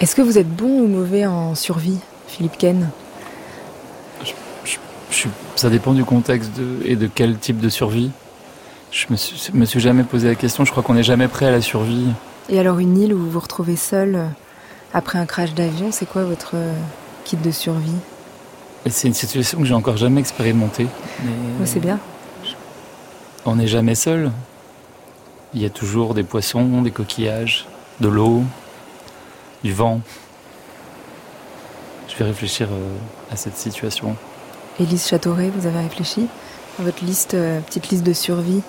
Est-ce que vous êtes bon ou mauvais en survie, Philippe Ken Ça dépend du contexte et de quel type de survie. Je me suis, me suis jamais posé la question. Je crois qu'on n'est jamais prêt à la survie. Et alors une île où vous vous retrouvez seul euh, après un crash d'avion, c'est quoi votre euh, kit de survie? C'est une situation que j'ai encore jamais expérimentée. c'est bien. On n'est jamais seul. Il y a toujours des poissons, des coquillages, de l'eau, du vent. Je vais réfléchir euh, à cette situation. Élise Châteauret, vous avez réfléchi à votre liste, euh, petite liste de survie?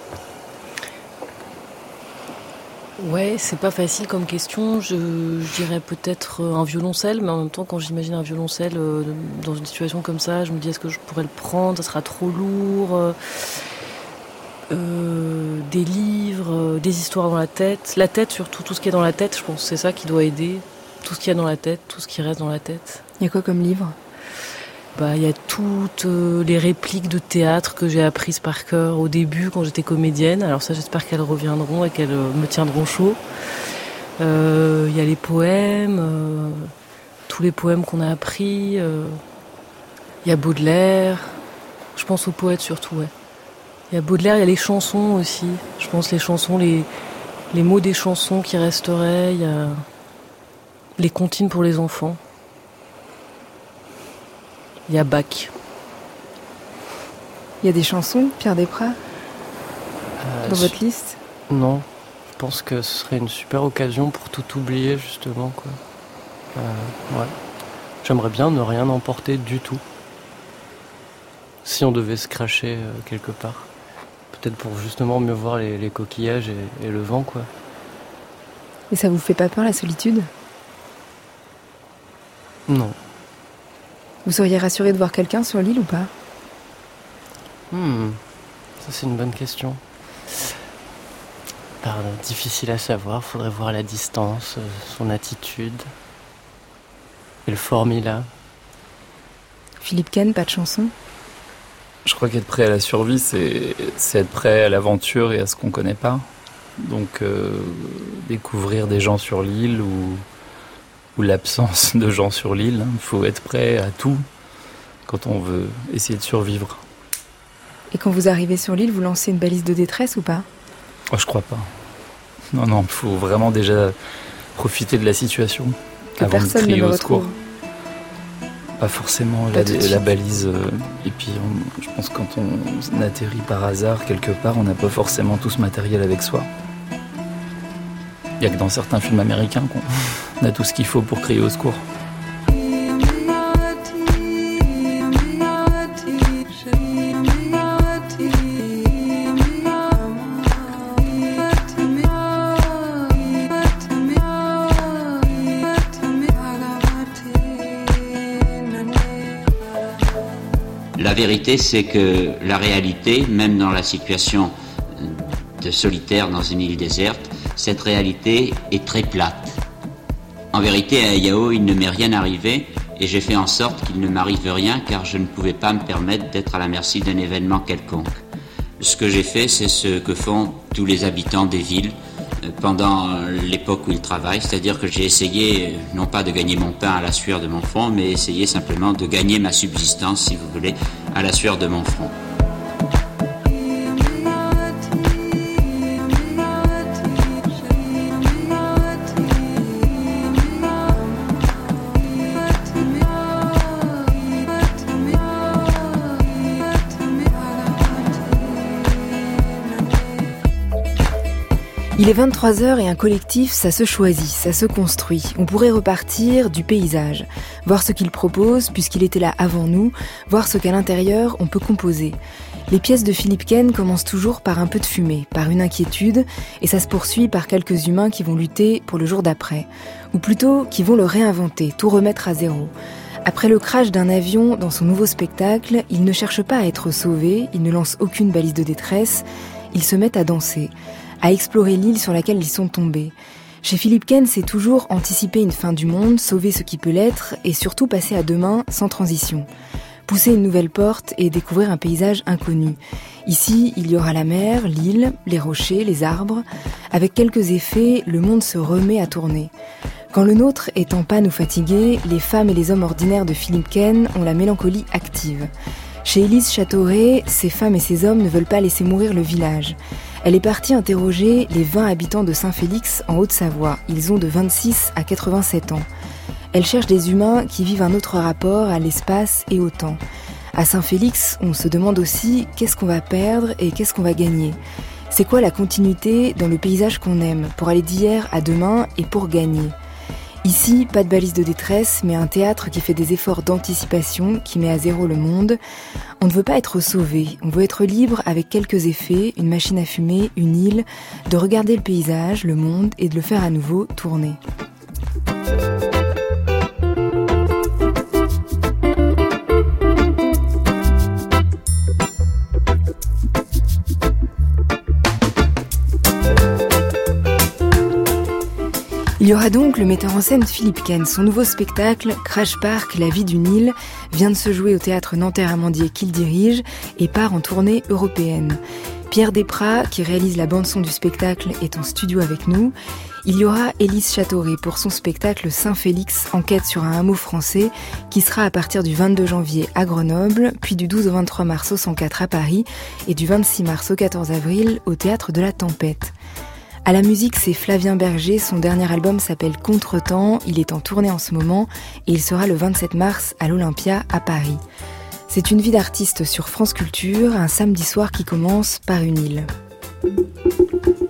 Ouais, c'est pas facile comme question. Je, dirais peut-être euh, un violoncelle, mais en même temps, quand j'imagine un violoncelle dans une situation comme ça, je me dis est-ce que je pourrais le prendre? Ça sera trop lourd. des livres, des histoires dans la tête. La tête, surtout, tout ce qui est dans la tête, je pense c'est ça qui doit aider tout ce qu'il y a dans la tête, tout ce qui reste dans la tête. Il y a quoi comme livre? Bah, il y a toutes euh, les répliques de théâtre que j'ai apprises par cœur au début quand j'étais comédienne. Alors ça, j'espère qu'elles reviendront et qu'elles euh, me tiendront chaud. Euh, il y a les poèmes, tous les poèmes qu'on a appris. Il y a Baudelaire. Je pense aux poètes surtout, ouais. Il y a Baudelaire, il y a les chansons aussi. Je pense les chansons, les, les mots des chansons qui resteraient. Il y a les comptines pour les enfants. Il y a Bach. Il y a des chansons, Pierre Desprats, euh, dans votre liste? Non. Je pense que ce serait une super occasion pour tout oublier, justement. Quoi. Euh, ouais. J'aimerais bien ne rien emporter du tout. Si on devait se cracher euh, quelque part. Peut-être pour justement mieux voir les, coquillages et, et le vent, quoi. Et ça vous fait pas peur la solitude? Non. Vous seriez rassuré de voir quelqu'un sur l'île ou pas? Hmm. Ça, c'est une bonne question. Pardon, difficile à savoir. Faudrait voir la distance, euh, son attitude. Et le formula. Philippe Ken, pas de chanson? Je crois qu'être prêt à la survie, c'est être prêt à l'aventure et à ce qu'on connaît pas. Donc, euh, découvrir des gens sur l'île ou l'absence de gens sur l'île. Il faut être prêt à tout quand on veut essayer de survivre. Et quand vous arrivez sur l'île, vous lancez une balise de détresse ou pas? Oh, Je crois pas. Non, non, il faut vraiment déjà profiter de la situation que avant personne de crier au secours. Pas forcément la, balise. Euh, et puis, je pense que quand on atterrit par hasard quelque part, on n'a pas forcément tout ce matériel avec soi. Il n'y a que dans certains films américains qu'on a tout ce qu'il faut pour crier au secours. La vérité, c'est que la réalité, même dans la situation de solitaire dans une île déserte, cette réalité est très plate. En vérité, à Yao, il ne m'est rien arrivé et j'ai fait en sorte qu'il ne m'arrive rien car je ne pouvais pas me permettre d'être à la merci d'un événement quelconque. Ce que j'ai fait, c'est ce que font tous les habitants des villes euh, pendant l'époque où ils travaillent, c'est-à-dire que j'ai essayé euh, non pas de gagner mon pain à la sueur de mon front, mais essayé simplement de gagner ma subsistance, si vous voulez, à la sueur de mon front. Il est 23h et un collectif, ça se choisit, ça se construit. On pourrait repartir du paysage, voir ce qu'il propose puisqu'il était là avant nous, voir ce qu'à l'intérieur on peut composer. Les pièces de Philippe Ken commencent toujours par un peu de fumée, par une inquiétude, et ça se poursuit par quelques humains qui vont lutter pour le jour d'après, ou plutôt qui vont le réinventer, tout remettre à zéro. Après le crash d'un avion dans son nouveau spectacle, il ne cherche pas à être sauvé, il ne lance aucune balise de détresse, il se met à danser à explorer l'île sur laquelle ils sont tombés. Chez Philippe Ken, c'est toujours anticiper une fin du monde, sauver ce qui peut l'être et surtout passer à demain sans transition. Pousser une nouvelle porte et découvrir un paysage inconnu. Ici, il y aura la mer, l'île, les rochers, les arbres. Avec quelques effets, le monde se remet à tourner. Quand le nôtre est en panne ou fatigué, les femmes et les hommes ordinaires de Philippe Ken ont la mélancolie active. Chez Élise Châteauret, ces femmes et ces hommes ne veulent pas laisser mourir le village. Elle est partie interroger les 20 habitants de Saint-Félix en Haute-Savoie. Ils ont de 26 à 87 ans. Elle cherche des humains qui vivent un autre rapport à l'espace et au temps. À Saint-Félix, on se demande aussi qu'est-ce qu'on va perdre et qu'est-ce qu'on va gagner. C'est quoi la continuité dans le paysage qu'on aime, pour aller d'hier à demain et pour gagner? Ici, pas de balise de détresse, mais un théâtre qui fait des efforts d'anticipation, qui met à zéro le monde. On ne veut pas être sauvé, on veut être libre avec quelques effets, une machine à fumer, une île, de regarder le paysage, le monde et de le faire à nouveau tourner. Y aura donc le metteur en scène Philippe Ken. Son nouveau spectacle, Crash Park, La vie du Nil, vient de se jouer au théâtre Nanterre-Amandier qu'il dirige et part en tournée européenne. Pierre Desprats, qui réalise la bande-son du spectacle, est en studio avec nous. Il y aura Élise Châteauret pour son spectacle Saint-Félix, enquête sur un hameau français, qui sera à partir du 22 janvier à Grenoble, puis du 12 au 23 mars au 104 à Paris et du 26 mars au 14 avril au théâtre de la Tempête. À la musique, c'est Flavien Berger. Son dernier album s'appelle Contretemps. Il est en tournée en ce moment et il sera le 27 mars à l'Olympia à Paris. C'est une vie d'artiste sur France Culture, un samedi soir qui commence par une île.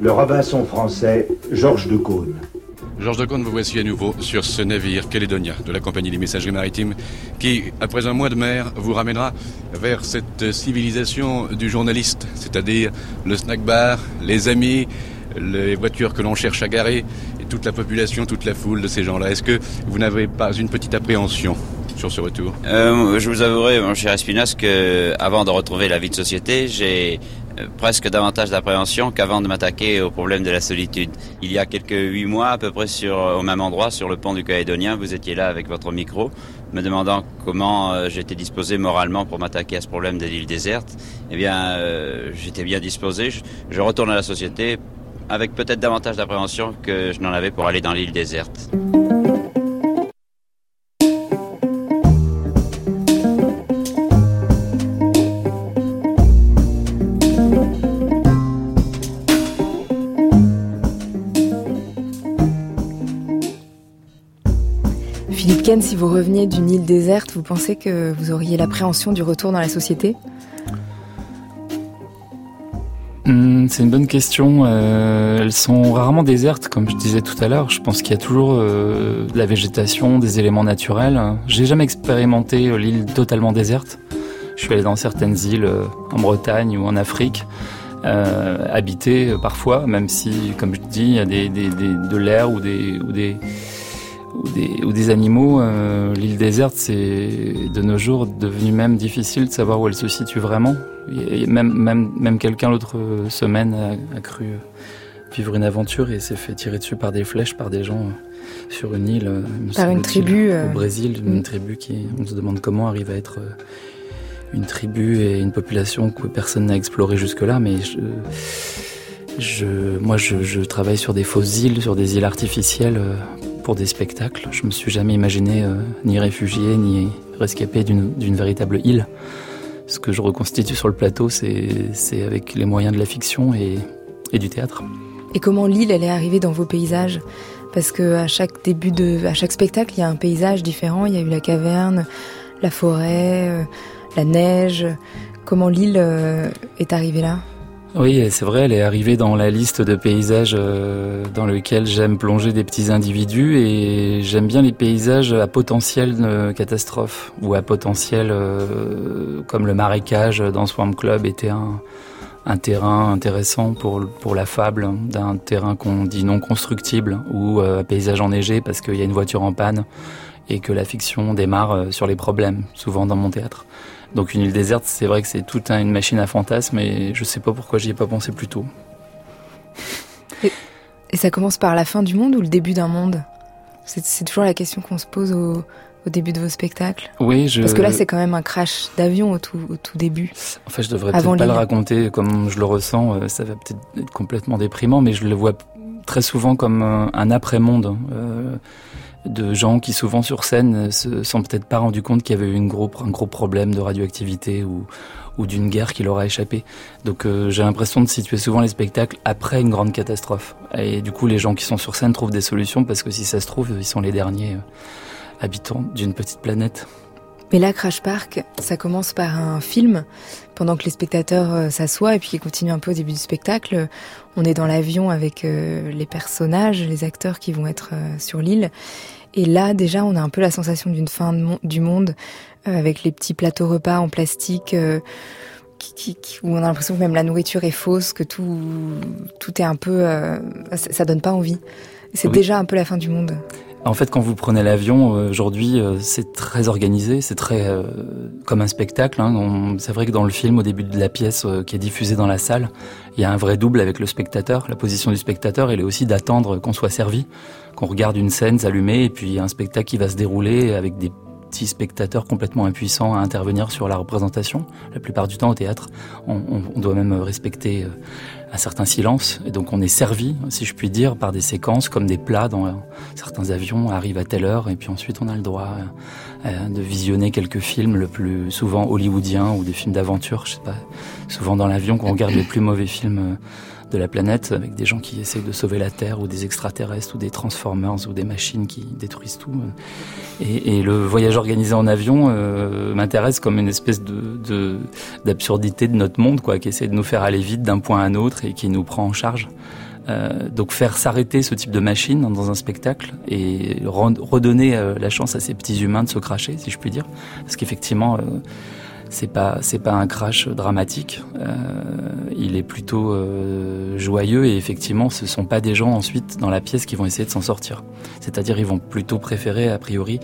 Le Robinson français, Georges de Caunes. Georges de Caunes, vous voici à nouveau sur ce navire Calédonia de la compagnie des messageries maritimes qui, après un mois de mer, vous ramènera vers cette civilisation du journaliste, c'est-à-dire le snack bar, les amis, les voitures que l'on cherche à garer et toute la population, toute la foule de ces gens-là. Est-ce que vous n'avez pas une petite appréhension sur ce retour? Euh, Je vous avouerai, mon cher Espinas, que avant de retrouver la vie de société, j'ai euh, presque davantage d'appréhension qu'avant de m'attaquer au problème de la solitude. Il y a quelques huit mois, à peu près sur, au même endroit, sur le pont du Calédonien, vous étiez là avec votre micro, me demandant comment euh, j'étais disposé moralement pour m'attaquer à ce problème de l'île déserte. Eh bien, j'étais bien disposé. je retourne à la société avec peut-être davantage d'appréhension que je n'en avais pour aller dans l'île déserte. Philippe Ken, si vous reveniez d'une île déserte, vous pensez que vous auriez l'appréhension du retour dans la société? Hmm, c'est une bonne question. Euh, elles sont rarement désertes, comme je disais tout à l'heure. Je pense qu'il y a toujours euh, de la végétation, des éléments naturels. J'ai jamais expérimenté euh, l'île totalement déserte. Je suis allé dans certaines îles en Bretagne ou en Afrique, habitées parfois, même si, comme je dis, il y a des, de l'air ou des, animaux, l'île déserte, c'est de nos jours devenu même difficile de savoir où elle se situe vraiment. Même même, même quelqu'un l'autre semaine a, cru vivre une aventure et s'est fait tirer dessus par des flèches par des gens sur une île. Par une tribu. Au Brésil, une mm. tribu qui, on se demande comment arrive à être une tribu et une population que personne n'a exploré jusque-là, mais je, je, moi je, je, travaille sur des fausses îles, sur des îles artificielles pour des spectacles. Je me suis jamais imaginé euh, ni réfugié ni rescapé d'une véritable île. Ce que je reconstitue sur le plateau, c'est avec les moyens de la fiction et, du théâtre. Et comment l'île, elle est arrivée dans vos paysages? Parce que à chaque début de, à chaque spectacle, il y a un paysage différent. Il y a eu la caverne, la forêt, euh, la neige. Comment l'île euh, est arrivée là? Oui, c'est vrai, elle est arrivée dans la liste de paysages euh, dans lesquels j'aime plonger des petits individus et j'aime bien les paysages à potentiel de catastrophe ou à potentiel euh, comme le marécage dans Swamp Club était un, un terrain intéressant pour, pour la fable d'un terrain qu'on dit non constructible ou euh, paysage enneigé parce qu'il y a une voiture en panne et que la fiction démarre sur les problèmes, souvent dans mon théâtre. Donc une île déserte, c'est vrai que c'est toute une machine à fantasmes et je sais pas pourquoi j'y ai pas pensé plus tôt. Et, ça commence par la fin du monde ou le début d'un monde? C'est toujours la question qu'on se pose au, début de vos spectacles? Oui, je... Parce que là, c'est quand même un crash d'avion au tout, début. En fait, je devrais peut-être pas le raconter comme je le ressens. Euh, ça va peut-être être complètement déprimant, mais je le vois très souvent comme un, après-monde de gens qui souvent sur scène se sont peut-être pas rendus compte qu'il y avait eu un gros problème de radioactivité ou, ou d'une guerre qui leur a échappé. Donc j'ai l'impression de situer souvent les spectacles après une grande catastrophe. Et du coup les gens qui sont sur scène trouvent des solutions parce que si ça se trouve, ils sont les derniers habitants d'une petite planète. Mais là, Crash Park, ça commence par un film, pendant que les spectateurs euh, s'assoient et puis qu'ils continuent un peu au début du spectacle. On est dans l'avion avec euh, les personnages, les acteurs qui vont être euh, sur l'île. Et là, déjà, on a un peu la sensation d'une fin du monde, avec les petits plateaux repas en plastique, qui, qui, où on a l'impression que même la nourriture est fausse, que tout, tout est un peu... ça, ça donne pas envie. C'est déjà un peu la fin du monde. En fait, quand vous prenez l'avion euh, aujourd'hui, euh, c'est très organisé, c'est très euh, comme un spectacle. Hein. C'est vrai que dans le film, au début de la pièce qui est diffusée dans la salle, il y a un vrai double avec le spectateur. La position du spectateur, elle est aussi d'attendre qu'on soit servi, qu'on regarde une scène s'allumer et puis un spectacle qui va se dérouler avec des petits spectateurs complètement impuissants à intervenir sur la représentation. La plupart du temps au théâtre, on, doit même respecter un certain silence. Et donc on est servi, si je puis dire, par des séquences comme des plats dans certains avions arrivent à telle heure et puis ensuite on a le droit euh, de visionner quelques films, le plus souvent hollywoodiens ou des films d'aventure. Je sais pas, souvent dans l'avion qu'on regarde les plus mauvais films euh, de la planète avec des gens qui essayent de sauver la Terre ou des extraterrestres ou des Transformers ou des machines qui détruisent tout. Et, le voyage organisé en avion euh, m'intéresse comme une espèce de d'absurdité de, notre monde, quoi, qui essaie de nous faire aller vite d'un point à un autre et qui nous prend en charge. Euh, donc faire s'arrêter ce type de machine dans un spectacle et redonner euh, la chance à ces petits humains de se cracher, si je puis dire, parce qu'effectivement c'est pas c'est pas un crash dramatique. Euh, il est plutôt euh, joyeux et effectivement, ce sont pas des gens ensuite dans la pièce qui vont essayer de s'en sortir. C'est-à-dire, ils vont plutôt préférer a priori.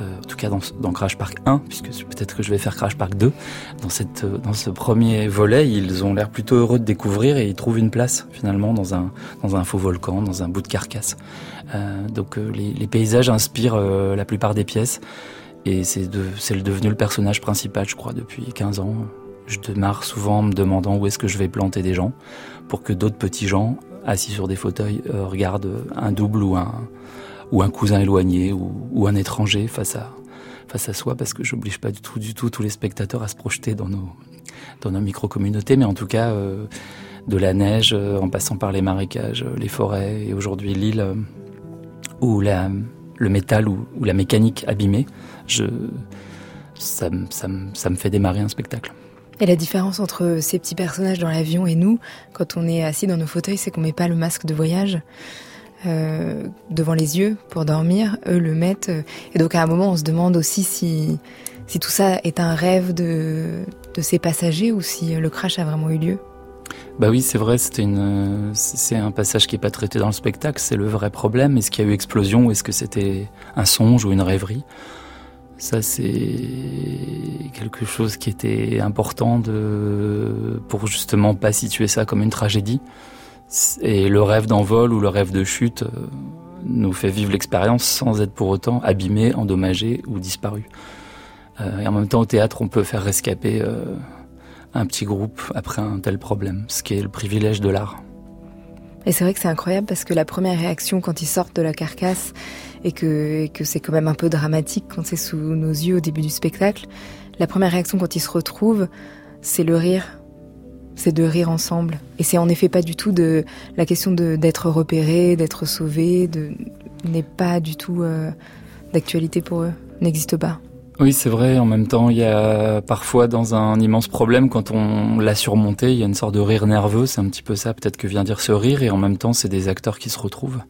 Euh, en tout cas dans, dans, Crash Park 1, puisque peut-être que je vais faire Crash Park 2, dans, cette, dans ce premier volet, ils ont l'air plutôt heureux de découvrir et ils trouvent une place finalement dans un, dans un faux volcan, dans un bout de carcasse. Euh, donc les, les, paysages inspirent la plupart des pièces. Et c'est de, devenu le personnage principal, je crois, depuis 15 ans. Je démarre souvent en me demandant où est-ce que je vais planter des gens pour que d'autres petits gens assis sur des fauteuils euh, regardent un double ou un, ou un cousin éloigné ou, un étranger face à, soi parce que j'oblige pas du tout, du tout tous les spectateurs à se projeter dans nos, micro-communautés, mais en tout cas, euh, de la neige euh, en passant par les marécages, les forêts et aujourd'hui l'île la, le métal ou la mécanique abîmée je, ça, ça, ça me fait démarrer un spectacle. Et la différence entre ces petits personnages dans l'avion et nous, quand on est assis dans nos fauteuils, c'est qu'on met pas le masque de voyage euh, devant les yeux pour dormir. Eux le mettent. Et donc à un moment, on se demande aussi si, si tout ça est un rêve de, de ces passagers ou si le crash a vraiment eu lieu. Bah oui, c'est vrai, c'était une, c'est un passage qui est pas traité dans le spectacle. C'est le vrai problème. Est-ce qu'il y a eu explosion ou est-ce que c'était un songe ou une rêverie? Ça, c'est quelque chose qui était important de, pour justement pas situer ça comme une tragédie. Et le rêve d'envol ou le rêve de chute euh, nous fait vivre l'expérience sans être pour autant abîmé, endommagé ou disparu. Euh, et en même temps, au théâtre, on peut faire rescaper euh, un petit groupe après un tel problème, ce qui est le privilège de l'art. Et c'est vrai que c'est incroyable parce que la première réaction quand ils sortent de la carcasse et que, que c'est quand même un peu dramatique quand c'est sous nos yeux au début du spectacle, la première réaction quand ils se retrouvent, c'est le rire. C'est de rire ensemble. Et c'est en effet pas du tout de la question d'être repéré, d'être sauvé, n'est pas du tout euh, d'actualité pour eux, n'existe pas. Oui, c'est vrai. En même temps, il y a parfois dans un immense problème, quand on l'a surmonté, il y a une sorte de rire nerveux. C'est un petit peu ça, peut-être que vient dire ce rire. Et en même temps, c'est des acteurs qui se retrouvent.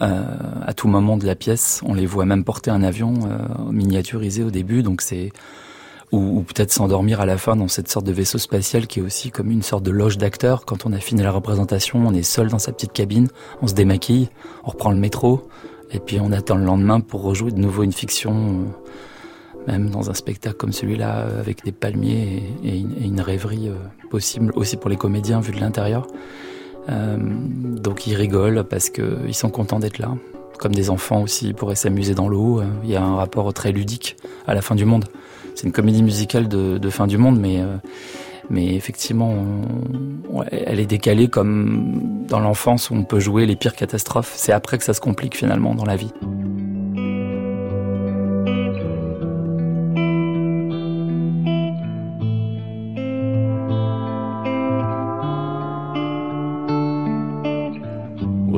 Euh, à tout moment de la pièce, on les voit même porter un avion euh, miniaturisé au début, donc c'est ou, ou peut-être s'endormir à la fin dans cette sorte de vaisseau spatial qui est aussi comme une sorte de loge d'acteurs. Quand on a fini la représentation, on est seul dans sa petite cabine, on se démaquille, on reprend le métro, et puis on attend le lendemain pour rejouer de nouveau une fiction. Euh, même dans un spectacle comme celui-là, euh, avec des palmiers et, une, rêverie euh, possible aussi pour les comédiens vu de l'intérieur. Euh, donc ils rigolent parce qu'ils sont contents d'être là. Comme des enfants aussi pourraient s'amuser dans l'eau. Il y a un rapport très ludique à la fin du monde. C'est une comédie musicale de, fin du monde, mais Mais effectivement, elle est décalée comme dans l'enfance où on peut jouer les pires catastrophes. C'est après que ça se complique finalement dans la vie.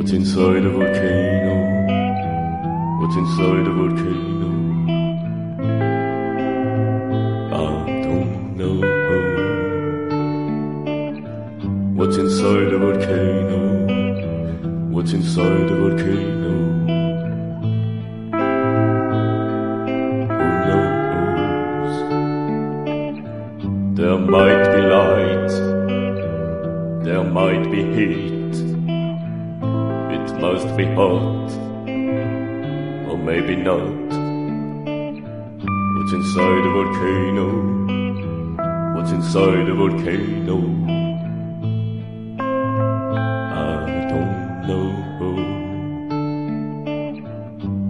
What's inside a volcano? What's inside a volcano? I don't know. What's inside a volcano? What's inside a volcano? There might be light. There might be heat be hot, or maybe not. What's inside a volcano? What's inside a volcano? I don't know.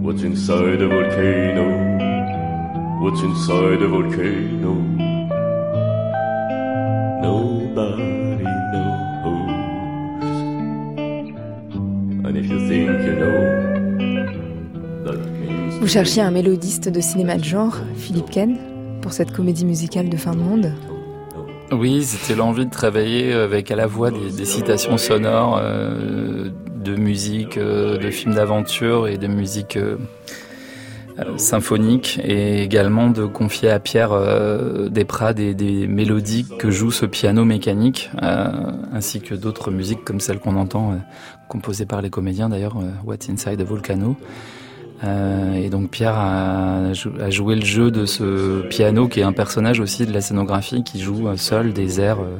What's inside a volcano? What's inside a volcano? Vous cherchiez un mélodiste de cinéma de genre, Philippe Ken, pour cette comédie musicale de fin de monde? Oui, c'était l'envie de travailler avec à la voix des, citations sonores euh, de musique, euh, de films d'aventure et de musique euh, symphonique et également de confier à Pierre Desprats des, des, mélodies que joue ce piano mécanique ainsi que d'autres musiques comme celles qu'on entend composées par les comédiens d'ailleurs What's Inside a Volcano euh, et donc Pierre a, joué le jeu de ce piano qui est un personnage aussi de la scénographie qui joue euh, seul des airs euh,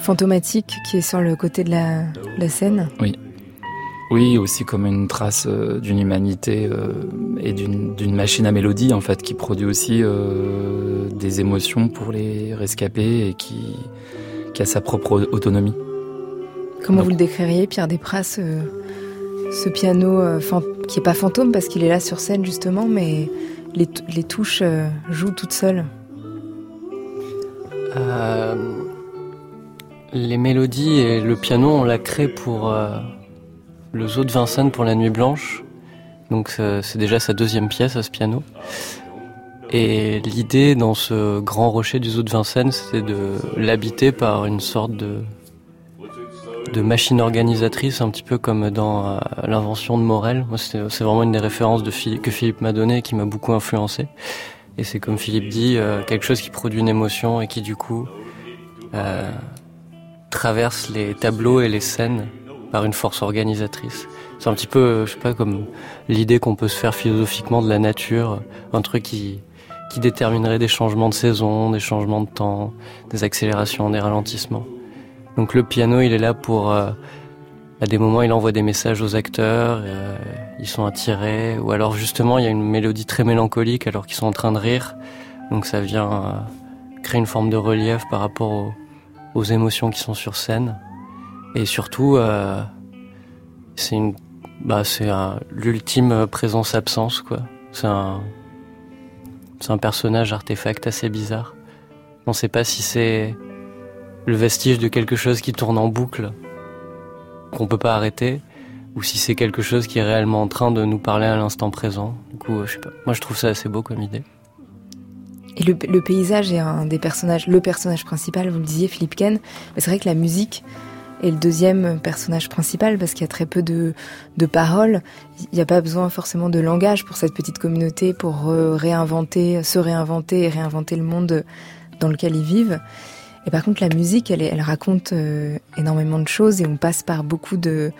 fantomatiques qui est sur le côté de la, la scène. Oui. Oui, aussi comme une trace d'une humanité et d'une machine à mélodie en fait qui produit aussi des émotions pour les rescapés et qui, qui a sa propre autonomie. Comment vous le décririez, Pierre Desprats, ce piano euh, qui est pas fantôme parce qu'il est là sur scène justement, mais les, touches euh, jouent toutes seules. Euh, les mélodies et le piano, on l'a créé pour le zoo de Vincennes pour la Nuit Blanche. Donc c'est déjà sa deuxième pièce à ce piano. Et l'idée dans ce grand rocher du zoo de Vincennes, c'était de l'habiter par une sorte de de machine organisatrice, un petit peu comme dans euh, l'invention de Morel. C'est vraiment une des références de que Philippe m'a donné et qui m'a beaucoup influencé. Et c'est comme Philippe dit, euh, quelque chose qui produit une émotion et qui du coup euh, traverse les tableaux et les scènes par une force organisatrice. C'est un petit peu, je sais pas, comme l'idée qu'on peut se faire philosophiquement de la nature, un truc qui qui déterminerait des changements de saison, des changements de temps, des accélérations, des ralentissements. Donc le piano, il est là pour... Euh, à des moments, il envoie des messages aux acteurs, euh, ils sont attirés, ou alors justement, il y a une mélodie très mélancolique alors qu'ils sont en train de rire. Donc ça vient euh, créer une forme de relief par rapport aux, émotions qui sont sur scène. Et surtout, c'est une, bah, c'est l'ultime présence-absence, quoi. C'est un, c'est un personnage artefact assez bizarre. On ne sait pas si c'est le vestige de quelque chose qui tourne en boucle, qu'on peut pas arrêter, ou si c'est quelque chose qui est réellement en train de nous parler à l'instant présent. Du coup, je sais pas. Moi, je trouve ça assez beau comme idée. Et le, paysage est un des personnages, le personnage principal, vous le disiez, Philippe Ken. Mais c'est vrai que la musique est le deuxième personnage principal parce qu'il y a très peu de, de paroles. Il n'y a pas besoin forcément de langage pour cette petite communauté pour réinventer, se réinventer et réinventer le monde dans lequel ils vivent. Et par contre, la musique, elle, raconte euh, énormément de choses et on passe par beaucoup de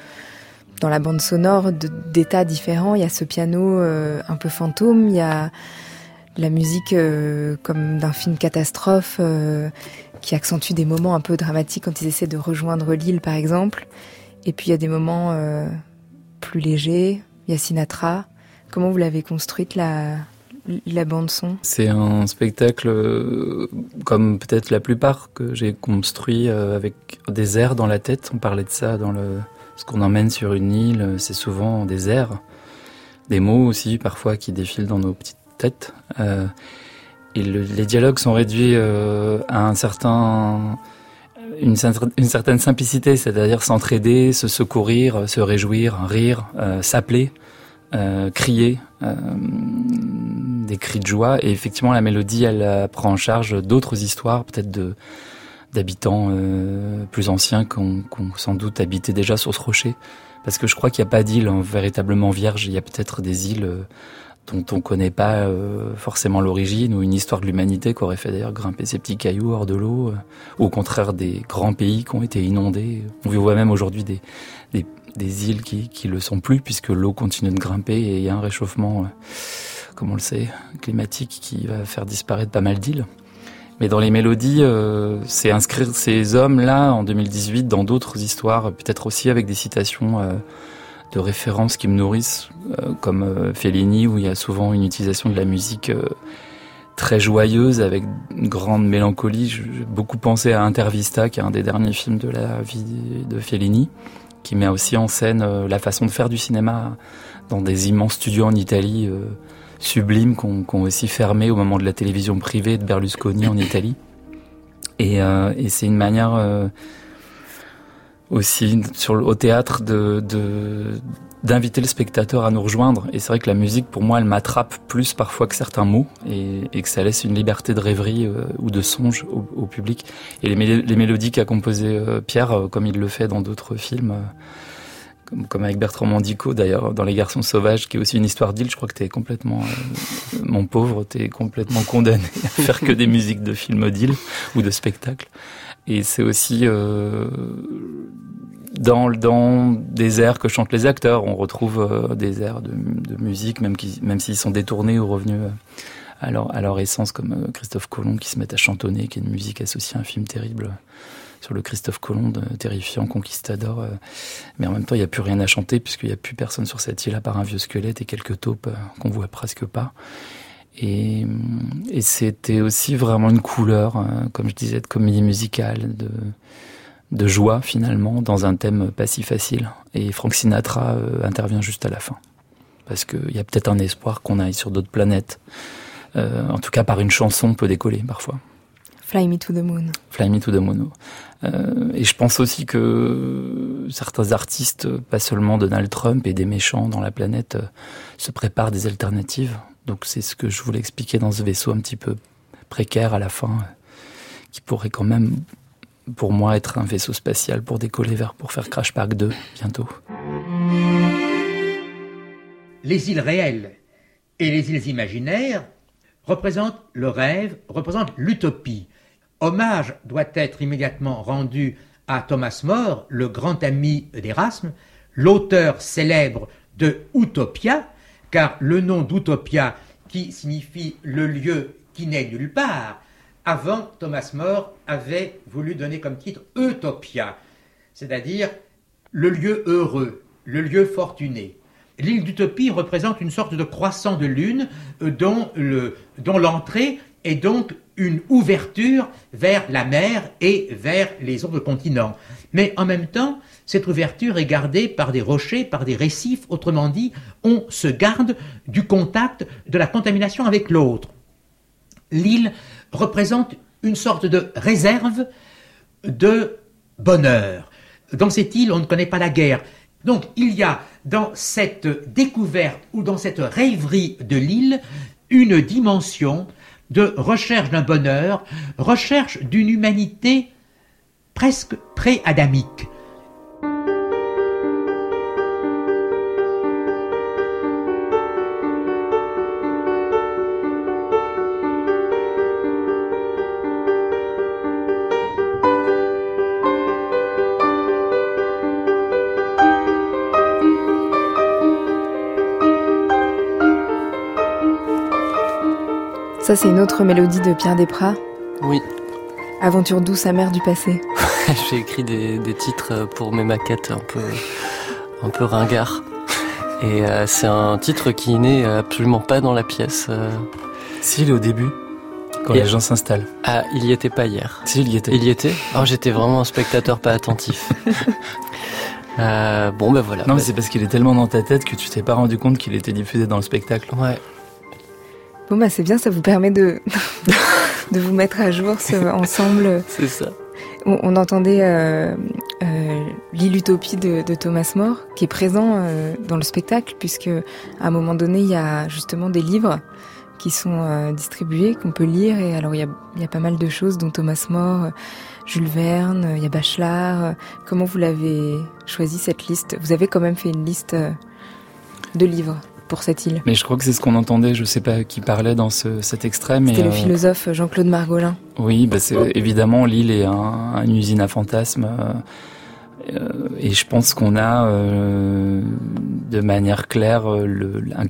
dans la bande sonore d'états différents. Il y a ce piano euh, un peu fantôme, il y a la musique euh, comme d'un film catastrophe qui accentue des moments un peu dramatiques quand ils essaient de rejoindre l'île, par exemple. Et puis il y a des moments plus légers. Il y a Sinatra. Comment vous l'avez construite la, la bande son C'est un spectacle euh, comme peut-être la plupart que j'ai construit euh, avec des airs dans la tête. On parlait de ça dans le ce qu'on emmène sur une île, c'est souvent des airs, des mots aussi parfois qui défilent dans nos petites têtes. Euh, les dialogues sont réduits à un certain une certaine simplicité, c'est-à-dire s'entraider, se secourir, se réjouir, rire, s'appeler, crier, des cris de joie. Et effectivement, la mélodie, elle prend en charge d'autres histoires, peut-être de d'habitants euh, plus anciens qui ont, sans doute habité déjà sur ce rocher. Parce que je crois qu'il n'y a pas d'île véritablement vierge. Il y a peut-être des îles euh, dont on ne connaît pas euh, forcément l'origine ou une histoire de l'humanité qui aurait fait d'ailleurs grimper ces petits cailloux hors de l'eau, au contraire des grands pays qui ont été inondés. On voit même aujourd'hui des, des, des, îles qui, qui le sont plus puisque l'eau continue de grimper et il y a un réchauffement, comme on le sait, climatique qui va faire disparaître pas mal d'îles. Mais dans les mélodies, euh, c'est inscrire ces hommes-là en 2018 dans d'autres histoires, peut-être aussi avec des citations euh, de références qui me nourrissent, euh, comme Fellini, où il y a souvent une utilisation de la musique très joyeuse, avec une grande mélancolie. J'ai beaucoup pensé à Intervista, qui est un des derniers films de la vie de Fellini, qui met aussi en scène la façon de faire du cinéma dans des immenses studios en Italie sublimes qu'on qu aussi fermé au moment de la télévision privée de Berlusconi en Italie. Et, euh, c'est une manière euh, aussi au théâtre de d'inviter le spectateur à nous rejoindre. Et c'est vrai que la musique, pour moi, elle m'attrape plus parfois que certains mots et, que ça laisse une liberté de rêverie euh, ou de songe au, public. Et les, mélodies qu'a composées euh, Pierre, euh, comme il le fait dans d'autres films, comme, avec Bertrand Mandico d'ailleurs dans Les Garçons Sauvages, qui est aussi une histoire d'île. Je crois que tu es complètement, mon pauvre, tu es complètement condamné à faire que des musiques de films d'île ou de spectacles. Et c'est aussi dans, dans des airs que chantent les acteurs, on retrouve euh, des airs de, musique, même, qui, même s'ils sont détournés ou revenus à leur, à leur essence, comme Christophe Colomb qui se met à chantonner, qui est une musique associée à un film terrible sur le Christophe Colomb, terrifiant, conquistador. Euh, mais en même temps, il n'y a plus rien à chanter puisqu'il n'y a plus personne sur cette île à part un vieux squelette et quelques taupes euh, qu'on voit presque pas. Et, et c'était aussi vraiment une couleur, euh, comme je disais, de comédie musicale, de, de joie finalement, dans un thème pas si facile. Et Frank Sinatra intervient juste à la fin. Parce qu'il y a peut-être un espoir qu'on aille sur d'autres planètes. Euh, en tout cas, par une chanson, on peut décoller parfois. Fly Me to the Moon. Fly Me to the Moon. Euh, et je pense aussi que certains artistes, pas seulement Donald Trump et des méchants dans la planète, euh, se préparent des alternatives. Donc c'est ce que je voulais expliquer dans ce vaisseau un petit peu précaire à la fin, euh, qui pourrait quand même, pour moi, être un vaisseau spatial pour décoller vers, pour faire Crash Park 2 bientôt. Les îles réelles et les îles imaginaires représentent le rêve, représentent l'utopie. Hommage doit être immédiatement rendu à Thomas More, le grand ami d'Erasme, l'auteur célèbre de Utopia, car le nom d'Utopia, qui signifie le lieu qui n'est nulle part, avant Thomas More avait voulu donner comme titre Utopia, c'est-à-dire le lieu heureux, le lieu fortuné. L'île d'Utopie représente une sorte de croissant de lune euh, dont l'entrée est donc une ouverture vers la mer et vers les autres continents. Mais en même temps, cette ouverture est gardée par des rochers, par des récifs, autrement dit, on se garde du contact, de la contamination avec l'autre. L'île représente une sorte de réserve de bonheur. Dans cette île, on ne connaît pas la guerre. Donc il y a dans cette découverte ou dans cette rêverie de l'île une dimension de recherche d'un bonheur, recherche d'une humanité presque pré-adamique. Ça, c'est une autre mélodie de Pierre Desprats. Oui. Aventure douce amère du passé. J'ai écrit des, des, titres pour mes maquettes un peu, un peu ringards. Et euh, c'est un titre qui n'est absolument pas dans la pièce. Euh... Si, il est au début, quand Et les gens s'installent. Ah, il y était pas hier. Si, il y était. Il y était Oh, j'étais vraiment un spectateur pas attentif. euh, bon, ben voilà. Non, mais c'est parce qu'il est tellement dans ta tête que tu t'es pas rendu compte qu'il était diffusé dans le spectacle. Ouais. Bon bah c'est bien, ça vous permet de de vous mettre à jour ensemble. C'est ça. On, entendait euh, euh, l'Utopie de, Thomas More, qui est présent euh, dans le spectacle, puisque à un moment donné, il y a justement des livres qui sont distribués, qu'on peut lire. Et alors, il y a, il y a pas mal de choses, dont Thomas More, Jules Verne, il y a Bachelard. Comment vous l'avez choisi cette liste? Vous avez quand même fait une liste de livres pour cette île. Mais je crois que c'est ce qu'on entendait, je sais pas qui parlait dans cet extrait. C'était le euh, philosophe Jean-Claude Margolin. Oui, bah c'est évidemment l'île est un, une usine à fantasmes. Euh, euh, et je pense qu'on a de manière claire le, un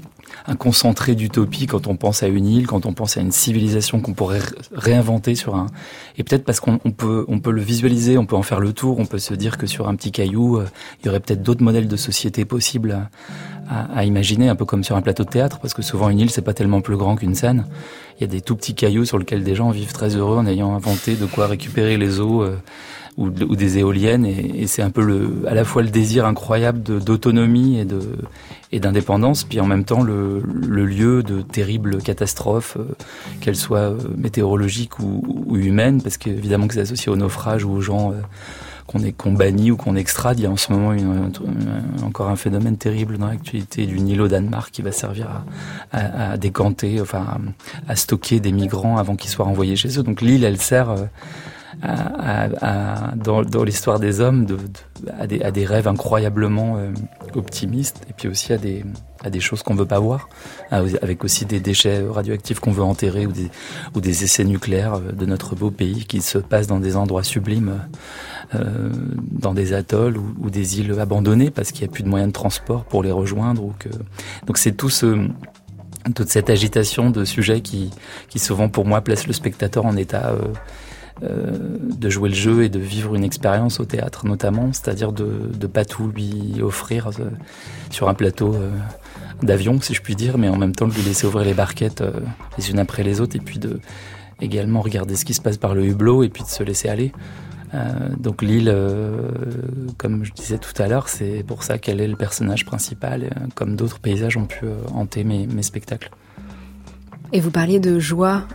concentré d'utopie quand on pense à une île, quand on pense à une civilisation qu'on pourrait réinventer sur un. Et peut-être parce qu'on peut, on peut le visualiser, on peut en faire le tour, on peut se dire que sur un petit caillou, euh, il y aurait peut-être d'autres modèles de société possibles à, à, imaginer, un peu comme sur un plateau de théâtre, parce que souvent une île c'est pas tellement plus grand qu'une scène. Il y a des tout petits cailloux sur lesquels des gens vivent très heureux en ayant inventé de quoi récupérer les eaux. Euh, ou, des éoliennes et, c'est un peu le, à la fois le désir incroyable d'autonomie et d'indépendance, puis en même temps le, le, lieu de terribles catastrophes, euh, qu'elles soient euh, météorologiques ou, humaines, parce qu'évidemment que c'est associé au naufrage ou aux gens euh, qu'on bannit ou qu'on extrade. Il y a en ce moment encore un phénomène terrible dans l'actualité du Nil au Danemark qui va servir à, à, à décanter, enfin à, stocker des migrants avant qu'ils soient renvoyés chez eux. Donc l'île, elle sert à, dans, dans l'histoire des hommes de, à, des, à, des, rêves incroyablement euh, optimistes et puis aussi à des, à des choses qu'on veut pas voir, avec aussi des déchets radioactifs qu'on veut enterrer ou des, ou des essais nucléaires euh, de notre beau pays qui se passent dans des endroits sublimes, euh, dans des atolls ou, ou, des îles abandonnées parce qu'il n'y a plus de moyens de transport pour les rejoindre. Ou que... Donc c'est tout ce toute cette agitation de sujets qui, qui souvent pour moi place le spectateur en état euh, euh, de jouer le jeu et de vivre une expérience au théâtre notamment, c'est-à-dire de ne pas tout lui offrir euh, sur un plateau euh, d'avion, si je puis dire, mais en même temps de lui laisser ouvrir les barquettes les unes après les autres et puis de également regarder ce qui se passe par le hublot et puis de se laisser aller. donc l'île, comme je disais tout à l'heure, c'est pour ça qu'elle est le personnage principal, comme d'autres paysages ont pu hanter mes, mes spectacles. Et vous parliez de joie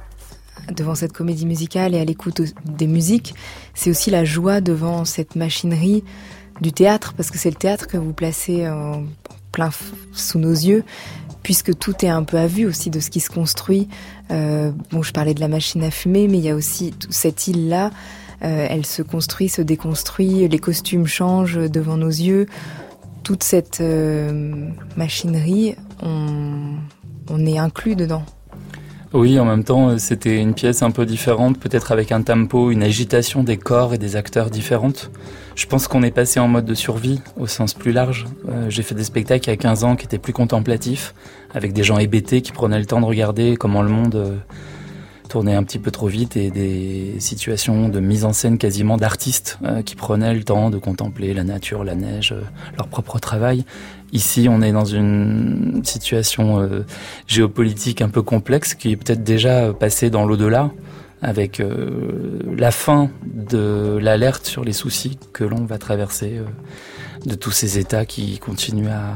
devant cette comédie musicale et à l'écoute des musiques, c'est aussi la joie devant cette machinerie du théâtre, parce que c'est le théâtre que vous placez en plein sous nos yeux, puisque tout est un peu à vue aussi de ce qui se construit. Euh, bon, je parlais de la machine à fumer, mais il y a aussi cette île-là. Euh, elle se construit, se déconstruit, les costumes changent devant nos yeux. Toute cette euh, machinerie, on est inclus dedans. Oui, en même temps, euh, c'était une pièce un peu différente, peut-être avec un tempo, une agitation des corps et des acteurs différentes. Je pense qu'on est passé en mode de survie au sens plus large. Euh, j'ai fait des spectacles il y a 15 ans qui étaient plus contemplatifs, avec des gens hébétés qui prenaient le temps de regarder comment le monde euh, tournait un petit peu trop vite et des situations de mise en scène quasiment d'artistes qui prenaient le temps de contempler la nature, la neige, leur propre travail. Ici, on est dans une situation euh, géopolitique un peu complexe qui est peut-être déjà passée dans l'au-delà avec euh, la fin de l'alerte sur les soucis que l'on va traverser euh, de tous ces États qui continuent à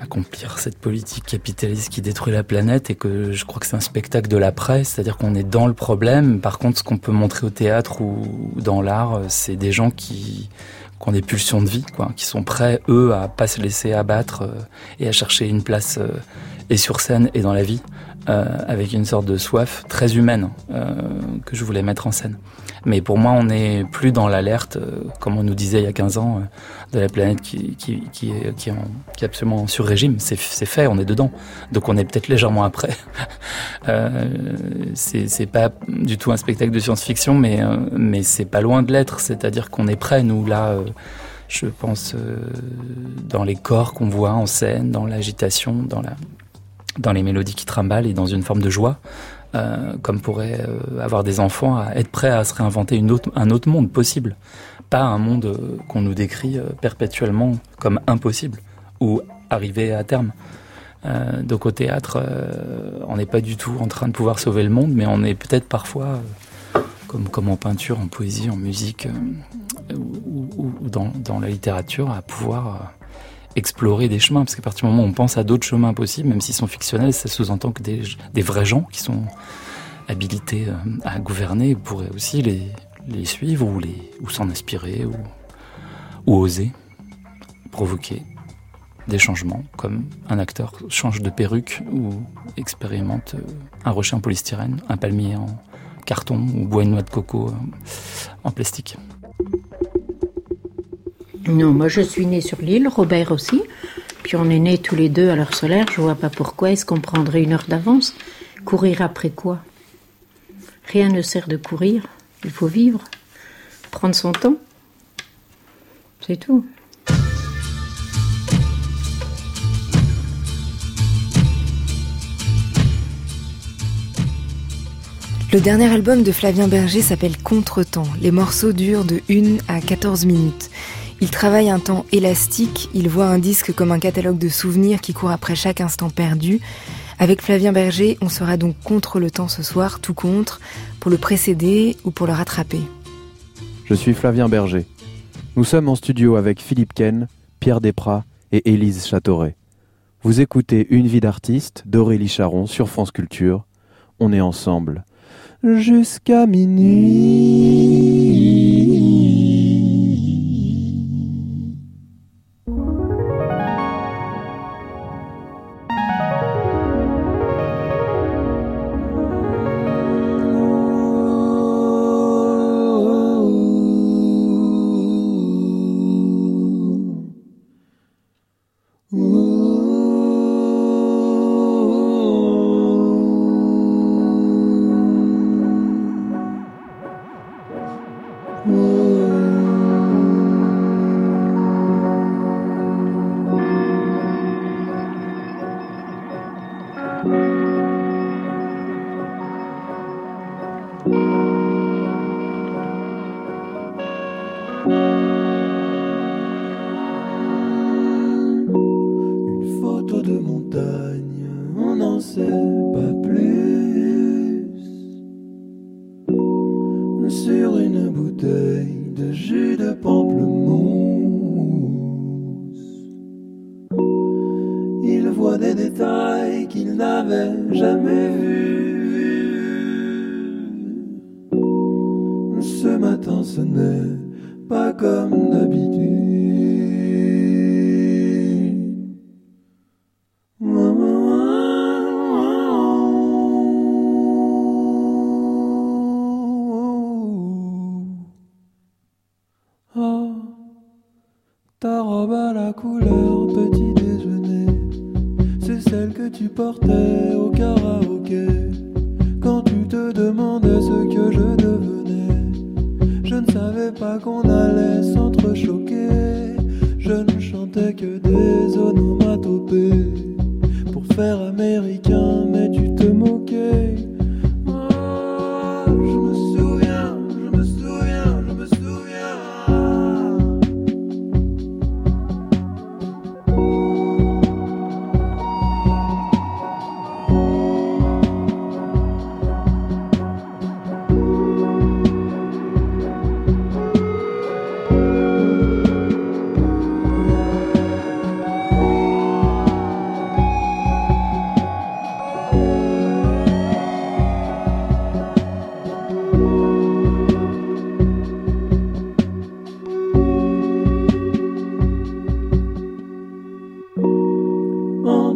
accomplir cette politique capitaliste qui détruit la planète et que je crois que c'est un spectacle de l'après, c'est-à-dire qu'on est dans le problème. Par contre, ce qu'on peut montrer au théâtre ou dans l'art, c'est des gens qui qui ont des pulsions de vie, quoi, qui sont prêts, eux, à pas se laisser abattre euh, et à chercher une place euh, et sur scène et dans la vie, euh, avec une sorte de soif très humaine que je voulais mettre en scène. Mais pour moi, on n'est plus dans l'alerte, comme on nous disait il y a 15 ans, de la planète qui, qui, qui, est, qui, est, en, qui est absolument sur régime. C'est fait, on est dedans. Donc on est peut-être légèrement après. euh, c'est pas du tout un spectacle de science-fiction, mais, euh, mais c'est pas loin de l'être. C'est-à-dire qu'on est prêt, nous, là, euh, je pense, euh, dans les corps qu'on voit en scène, dans l'agitation, dans, la, dans les mélodies qui trimballent et dans une forme de joie. Euh, comme pourrait euh, avoir des enfants, à être prêt à se réinventer une autre, un autre monde possible pas un monde euh, qu'on nous décrit euh, perpétuellement comme impossible ou arrivé à terme. Euh, donc au théâtre, on n'est pas du tout en train de pouvoir sauver le monde, mais on est peut-être parfois, comme, comme en peinture, en poésie, en musique ou, ou, ou dans, dans, la littérature, à pouvoir explorer des chemins, parce qu'à partir du moment où on pense à d'autres chemins possibles, même s'ils sont fictionnels, ça sous-entend que des, vrais gens qui sont habilités à gouverner pourraient aussi les, suivre ou, les, s'en inspirer ou, ou oser provoquer des changements, comme un acteur change de perruque ou expérimente un rocher en polystyrène, un palmier en carton ou boit une noix de coco en plastique. Non, moi je suis née sur l'île, Robert aussi. Puis on est nés tous les deux à l'heure solaire. Je vois pas pourquoi est-ce qu'on prendrait une heure d'avance? Courir après quoi? Rien ne sert de courir. Il faut vivre, prendre son temps. C'est tout. Le dernier album de Flavien Berger s'appelle Contretemps. Les morceaux durent de 1 à 14 minutes. Il travaille un temps élastique, il voit un disque comme un catalogue de souvenirs qui court après chaque instant perdu. Avec Flavien Berger, on sera donc contre le temps ce soir, tout contre, pour le précéder ou pour le rattraper. Je suis Flavien Berger. Nous sommes en studio avec Philippe Ken, Pierre Desprats et Élise Châteauret. Vous écoutez Une vie d'artiste d'Aurélie Charon sur France Culture. On est ensemble jusqu'à minuit. Música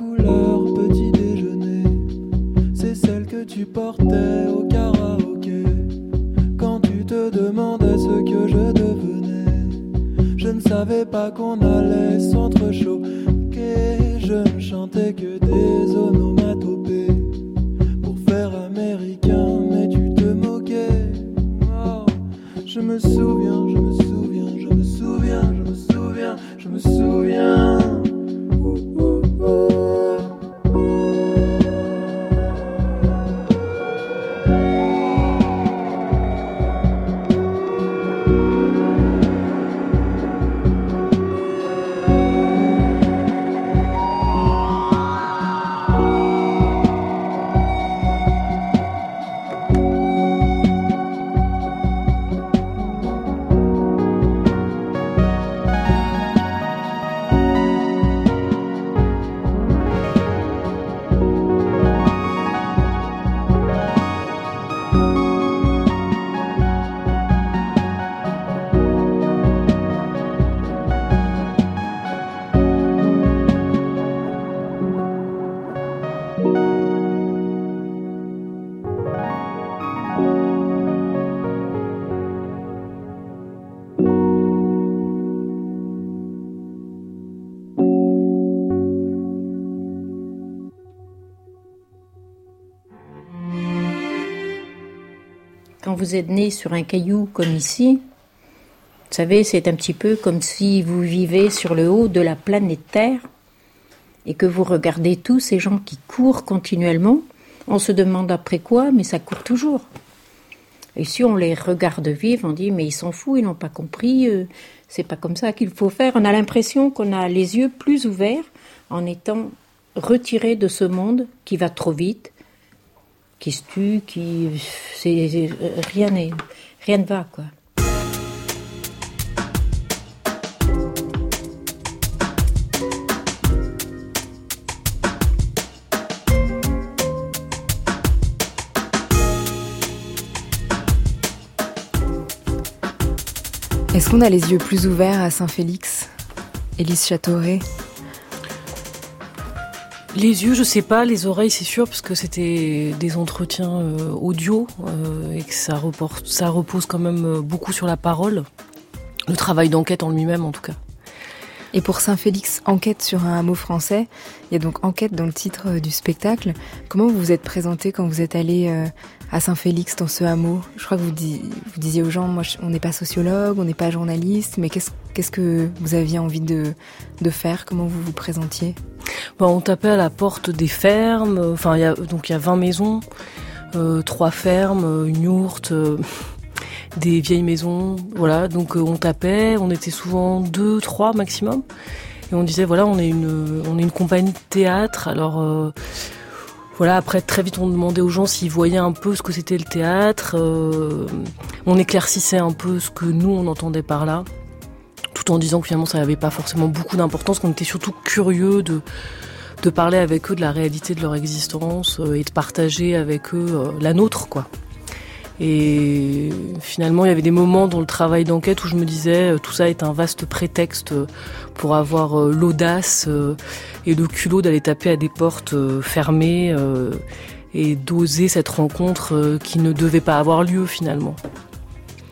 a vous êtes né sur un caillou comme ici, vous savez, c'est un petit peu comme si vous vivez sur le haut de la planète Terre et que vous regardez tous ces gens qui courent continuellement. On se demande après quoi, mais ça court toujours. Et si on les regarde vivre, on dit mais ils s'en foutent, ils n'ont pas compris, euh, c'est pas comme ça qu'il faut faire. On a l'impression qu'on a les yeux plus ouverts en étant retiré de ce monde qui va trop vite, qui se tue, qui c'est rien n'est rien ne va quoi. Est-ce qu'on a les yeux plus ouverts à Saint-Félix Élise Châteauret Les yeux, je sais pas, les oreilles, c'est sûr, parce que c'était des entretiens euh, audio euh, et que ça, ça repose quand même euh, beaucoup sur la parole. Le travail d'enquête en lui-même, en tout cas. Et pour Saint-Félix, enquête sur un hameau français, il y a donc enquête dans le titre euh, du spectacle. Comment vous vous êtes présenté quand vous êtes allé à Saint-Félix dans ce hameau? Je crois que vous, vous disiez aux gens, moi, on n'est pas sociologue, on n'est pas journaliste, mais qu'est-ce qu'est-ce que vous aviez envie de, faire? Comment vous vous présentiez? Bon, on tapait à la porte des fermes. euh, Enfin, il y a, donc il y a 20 maisons, euh, trois fermes, euh, une yourte, euh, des vieilles maisons. Voilà, donc euh, on tapait. On était souvent deux, trois maximum. Et on disait voilà, on est une, on est une compagnie de théâtre. Alors euh, voilà, après très vite on demandait aux gens s'ils voyaient un peu ce que c'était le théâtre. euh, on éclaircissait un peu ce que nous on entendait par là tout en disant que finalement ça n'avait pas forcément beaucoup d'importance, qu'on était surtout curieux de, parler avec eux de la réalité de leur existence euh, et de partager avec eux euh, la nôtre, quoi. Et finalement, il y avait des moments dans le travail d'enquête où je me disais, euh, tout ça est un vaste prétexte pour avoir l'audace et le culot d'aller taper à des portes fermées et d'oser cette rencontre qui ne devait pas avoir lieu finalement.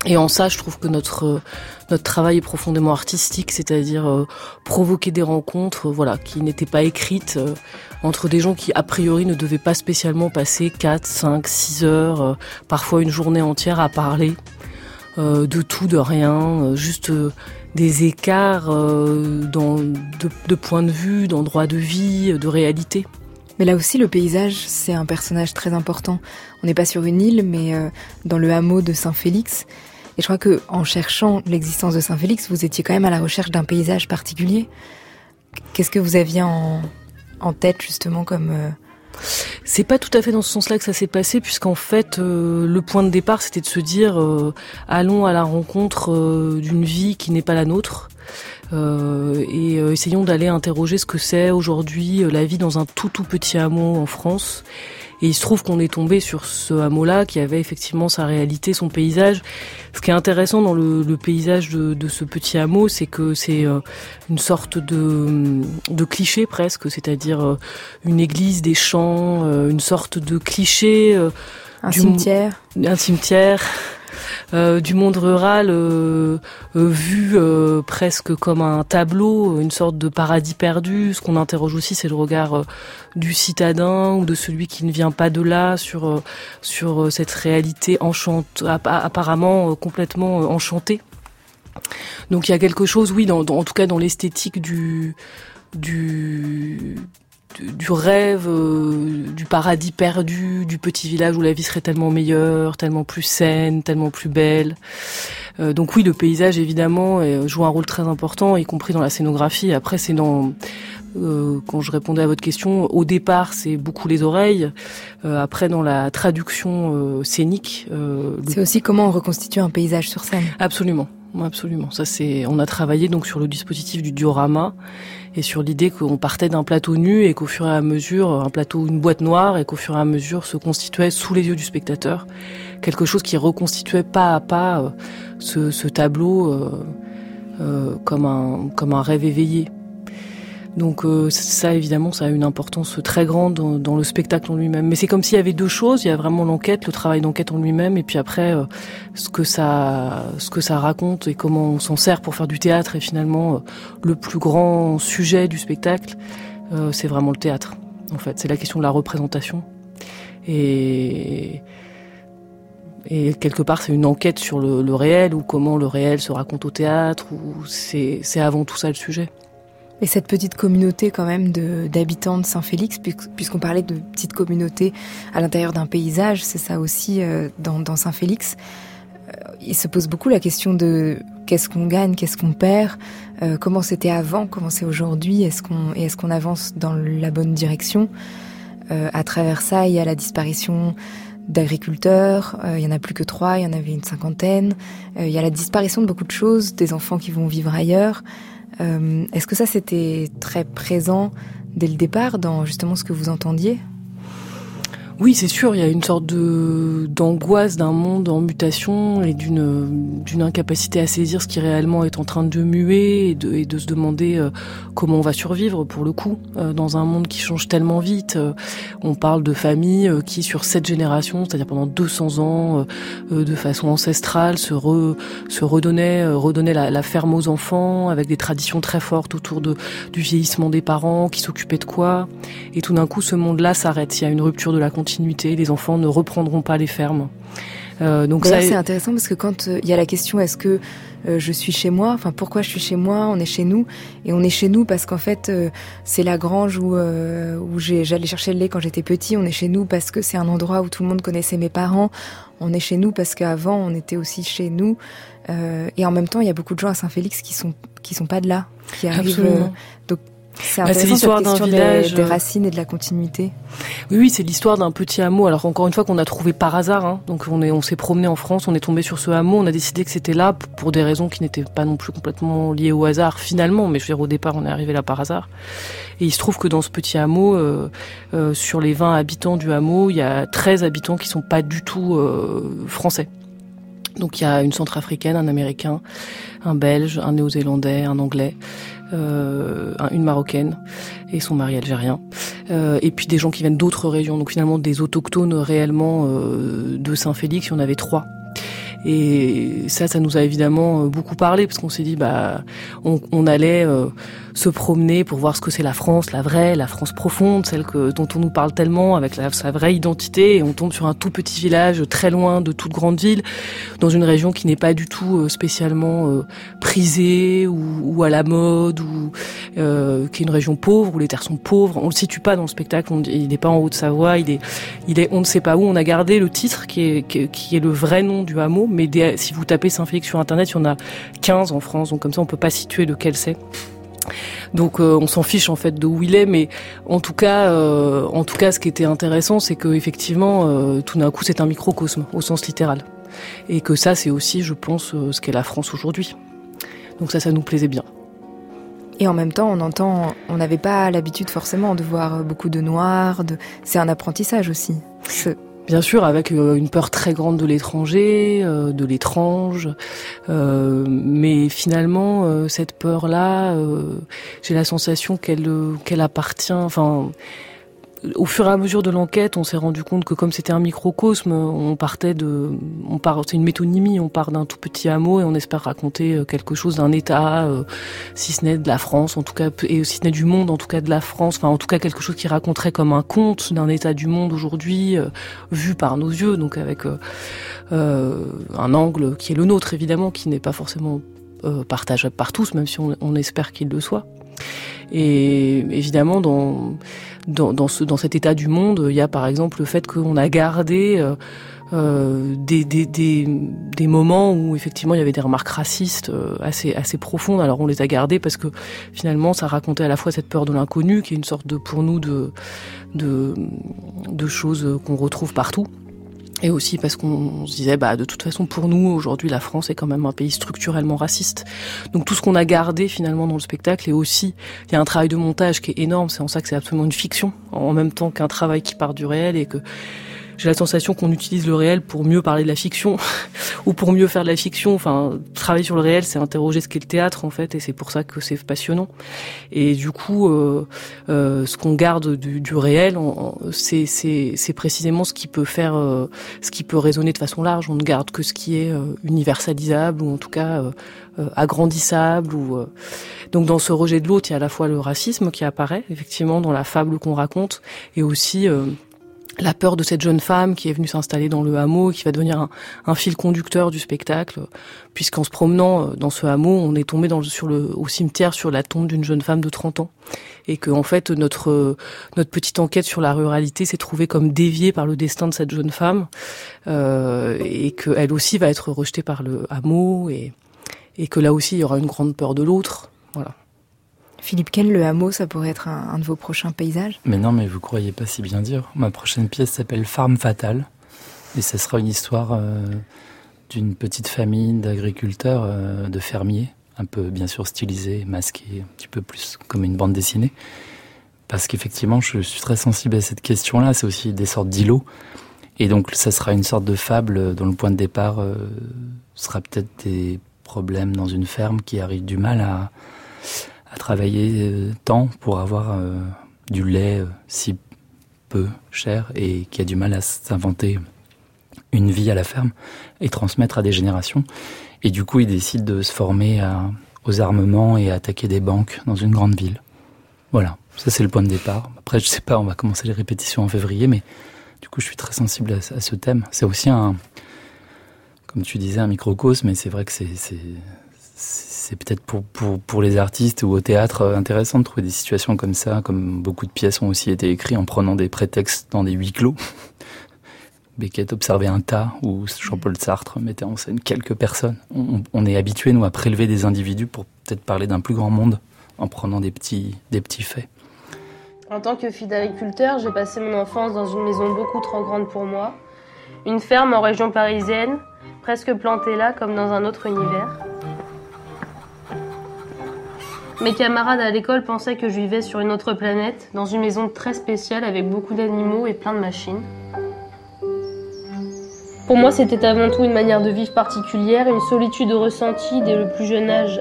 Et en ça, je trouve que notre notre travail est profondément artistique, c'est-à-dire euh, provoquer des rencontres, euh, voilà, qui n'étaient pas écrites euh, entre des gens qui a priori ne devaient pas spécialement passer 4, 5, 6 heures, euh, parfois une journée entière à parler euh, de tout, de rien, juste des écarts dans de, de points de vue, d'endroits de vie, de réalité. Mais là aussi, le paysage, c'est un personnage très important. On n'est pas sur une île, mais dans le hameau de Saint-Félix. Et je crois que en cherchant l'existence de Saint-Félix, vous étiez quand même à la recherche d'un paysage particulier. Qu'est-ce que vous aviez en, tête justement comme euh, C'est pas tout à fait dans ce sens-là que ça s'est passé, puisqu'en fait, euh, le point de départ, c'était de se dire euh, allons à la rencontre euh, d'une vie qui n'est pas la nôtre. et essayons d'aller interroger ce que c'est aujourd'hui la vie dans un tout tout petit hameau en France. Et il se trouve qu'on est tombé sur ce hameau-là qui avait effectivement sa réalité, son paysage. Ce qui est intéressant dans le, le paysage de, de ce petit hameau, c'est que c'est une sorte de, de cliché presque, c'est-à-dire une église, des champs, une sorte de cliché. un du- cimetière un cimetière euh, du monde rural euh, euh, vu presque comme un tableau, une sorte de paradis perdu. Ce qu'on interroge aussi, c'est le regard du citadin ou de celui qui ne vient pas de là sur cette réalité enchante, app- apparemment complètement enchantée. Donc il y a quelque chose, oui, en tout cas dans l'esthétique du du du- rêve, euh, du paradis perdu, du petit village où la vie serait tellement meilleure, tellement plus saine, tellement plus belle. Euh, donc oui, le paysage évidemment euh, joue un rôle très important, y compris dans la scénographie. Après, c'est dans euh, quand je répondais à votre question, au départ, c'est beaucoup les oreilles. Euh, après, dans la traduction euh, scénique, euh, C'est aussi comment on reconstitue un paysage sur scène. Absolument, absolument. Ça c'est, on a travaillé donc sur le dispositif du diorama et sur l'idée qu'on partait d'un plateau nu et qu'au fur et à mesure, un plateau, une boîte noire et qu'au fur et à mesure se constituait sous les yeux du spectateur quelque chose qui reconstituait pas à pas euh, ce, tableau euh, euh, comme un comme un rêve éveillé. Donc euh, ça, évidemment, ça a une importance très grande dans, le spectacle en lui-même. Mais c'est comme s'il y avait deux choses. Il y a vraiment l'enquête, le travail d'enquête en lui-même, et puis après, euh, ce que ça, ce que ça raconte et comment on s'en sert pour faire du théâtre. Et finalement, euh, le plus grand sujet du spectacle, c'est vraiment le théâtre. En fait, c'est la question de la représentation. Et et quelque part, c'est une enquête sur le, le, réel ou comment le réel se raconte au théâtre. Ou c'est avant tout ça le sujet. Et cette petite communauté quand même d'habitants de, Saint-Félix, puisqu'on parlait de petite communauté à l'intérieur d'un paysage, c'est ça aussi euh, dans, dans Saint-Félix. Euh, il se pose beaucoup la question de qu'est-ce qu'on gagne, qu'est-ce qu'on perd, euh, comment c'était avant, comment c'est aujourd'hui, est-ce qu'on est-ce qu'on avance dans la bonne direction? à travers ça, il y a la disparition d'agriculteurs, il y en a plus que trois, il y en avait une cinquantaine. il y a la disparition de beaucoup de choses, des enfants qui vont vivre ailleurs. Euh, est-ce que ça c'était très présent dès le départ dans justement ce que vous entendiez? Oui, c'est sûr, il y a une sorte de d'angoisse d'un monde en mutation et d'une d'une incapacité à saisir ce qui réellement est en train de muer et de, et de se demander euh, comment on va survivre pour le coup euh, dans un monde qui change tellement vite. Euh, on parle de familles qui sur cette génération, c'est-à-dire pendant 200 ans, de façon ancestrale, se re, se redonnaient redonnait la, la, ferme aux enfants avec des traditions très fortes autour de du vieillissement des parents, qui s'occupaient de quoi. Et tout d'un coup, ce monde-là s'arrête. Il y a une rupture de la continuité les enfants ne reprendront pas les fermes. Euh, donc ça c'est intéressant parce que quand euh, il y a la question est-ce que euh, je suis chez moi, enfin pourquoi je suis chez moi, on est chez nous. Et on est chez nous parce qu'en fait c'est la grange où où j'allais chercher le lait quand j'étais petit, on est chez nous parce que c'est un endroit où tout le monde connaissait mes parents, on est chez nous parce qu'avant on était aussi chez nous. Et en même temps il y a beaucoup de gens à Saint-Félix qui sont qui sont pas de là, qui arrivent donc c'est bah, l'histoire d'un village des, euh, racines et de la continuité. Oui, oui, c'est l'histoire d'un petit hameau. Alors encore une fois qu'on a trouvé par hasard. Hein. Donc on est, on s'est promené en France, on est tombé sur ce hameau, on a décidé que c'était là pour des raisons qui n'étaient pas non plus complètement liées au hasard finalement. Mais je veux dire, au départ, on est arrivé là par hasard. Et il se trouve que dans ce petit hameau, euh, euh, sur les 20 habitants du hameau, il y a 13 habitants qui sont pas du tout euh, français. Donc il y a une centrafricaine, un américain, un belge, un néo-zélandais, un anglais euh, une marocaine et son mari algérien, euh, et puis des gens qui viennent d'autres régions, donc finalement des autochtones réellement euh, de Saint-Félix, il y en avait trois. Et ça, ça nous a évidemment euh, beaucoup parlé parce qu'on s'est dit, bah, on, on allait euh, se promener pour voir ce que c'est la France, la vraie, la France profonde, celle que dont on nous parle tellement avec sa vraie identité. Et on tombe sur un tout petit village très loin de toute grande ville, dans une région qui n'est pas du tout euh, spécialement prisée ou, ou, à la mode, ou qui est une région pauvre où les terres sont pauvres. On le situe pas dans le spectacle. il n'est pas en Haute-Savoie. Il est, il est, on ne sait pas où. On a gardé le titre qui est, qui est le vrai nom du hameau mais si vous tapez Saint-Félix sur Internet, il y en a 15 en France, donc comme ça on peut pas situer lequel c'est. Donc euh, on s'en fiche en fait de où il est, mais en tout cas, euh, en tout cas, ce qui était intéressant, c'est que effectivement, euh, tout d'un coup, c'est un microcosme au sens littéral, et que ça, c'est aussi, je pense, ce qu'est la France aujourd'hui. Donc ça, ça nous plaisait bien. Et en même temps, on entend, on n'avait pas l'habitude forcément de voir beaucoup de noirs. De... C'est un apprentissage aussi. Bien sûr, avec euh, une peur très grande de l'étranger, euh, de l'étrange, euh, mais finalement, cette peur-là, j'ai la sensation qu'elle qu'elle appartient. Enfin, au fur et à mesure de l'enquête, on s'est rendu compte que comme c'était un microcosme, on partait de, on part, c'est une métonymie, on part d'un tout petit hameau et on espère raconter euh, quelque chose d'un État, euh, si ce n'est de la France, en tout cas, et si ce n'est du monde, en tout cas de la France, enfin en tout cas quelque chose qui raconterait comme un conte d'un État du monde aujourd'hui, euh, vu par nos yeux, donc avec un angle qui est le nôtre évidemment, qui n'est pas forcément partageable par tous, même si on, on espère qu'il le soit. Et évidemment, dans dans, ce, dans cet état du monde, il y a par exemple le fait qu'on a gardé euh, euh, des, moments où effectivement il y avait des remarques racistes euh, assez, profondes. Alors on les a gardées parce que finalement ça racontait à la fois cette peur de l'inconnu, qui est une sorte de, pour nous, de, de choses qu'on retrouve partout. Et aussi parce qu'on se disait, bah, de toute façon, pour nous, aujourd'hui, la France est quand même un pays structurellement raciste. Donc tout ce qu'on a gardé finalement dans le spectacle, et aussi, il y a un travail de montage qui est énorme, c'est en ça que c'est absolument une fiction, en même temps qu'un travail qui part du réel, et que j'ai la sensation qu'on utilise le réel pour mieux parler de la fiction ou pour mieux faire de la fiction. Enfin, travailler sur le réel, c'est interroger ce qu'est le théâtre en fait, et c'est pour ça que c'est passionnant. Et du coup, euh, euh, ce qu'on garde du, du réel, c'est précisément ce qui peut faire, euh, ce qui peut résonner de façon large. On ne garde que ce qui est euh, universalisable ou en tout cas euh, agrandissable. Ou donc dans ce rejet de l'autre, il y a à la fois le racisme qui apparaît effectivement dans la fable qu'on raconte, et aussi la peur de cette jeune femme qui est venue s'installer dans le hameau, qui va devenir un, fil conducteur du spectacle, puisqu'en se promenant euh, dans ce hameau, on est tombé dans, sur le, au cimetière sur la tombe d'une jeune femme de 30 ans, et que en fait notre euh, notre petite enquête sur la ruralité s'est trouvée comme déviée par le destin de cette jeune femme, euh, et qu'elle aussi va être rejetée par le hameau, et et que là aussi il y aura une grande peur de l'autre, voilà. Philippe Ken, le hameau, ça pourrait être un, de vos prochains paysages Mais non, mais vous croyez pas si bien dire. Ma prochaine pièce s'appelle Farme fatale. Et ce sera une histoire euh, d'une petite famille d'agriculteurs, euh, de fermiers, un peu bien sûr stylisé, masqué, un petit peu plus comme une bande dessinée. Parce qu'effectivement, je suis très sensible à cette question-là. C'est aussi des sortes d'îlots. Et donc, ça sera une sorte de fable dont le point de départ euh, sera peut-être des problèmes dans une ferme qui arrivent du mal à travailler euh, tant pour avoir euh, du lait euh, si peu cher et qui a du mal à s'inventer une vie à la ferme et transmettre à des générations. Et du coup, il décide de se former aux armements et à attaquer des banques dans une grande ville. Voilà, ça c'est le point de départ. Après, je sais pas, on va commencer les répétitions en février, mais du coup, je suis très sensible à, ce thème. C'est aussi un, comme tu disais, un microcosme, mais c'est vrai que c'est c'est peut-être pour, pour, les artistes ou au théâtre euh, intéressant de trouver des situations comme ça, comme beaucoup de pièces ont aussi été écrites en prenant des prétextes dans des huis clos. Beckett observait un tas où Jean-Paul Sartre mettait en scène quelques personnes. On, est habitué, nous, à prélever des individus pour peut-être parler d'un plus grand monde en prenant des petits, des petits faits. En tant que fille d'agriculteur, j'ai passé mon enfance dans une maison beaucoup trop grande pour moi. Une ferme en région parisienne, presque plantée là comme dans un autre univers. Mes camarades à l'école pensaient que je vivais sur une autre planète, dans une maison très spéciale avec beaucoup d'animaux et plein de machines. Pour moi, c'était avant tout une manière de vivre particulière, une solitude ressentie dès le plus jeune âge.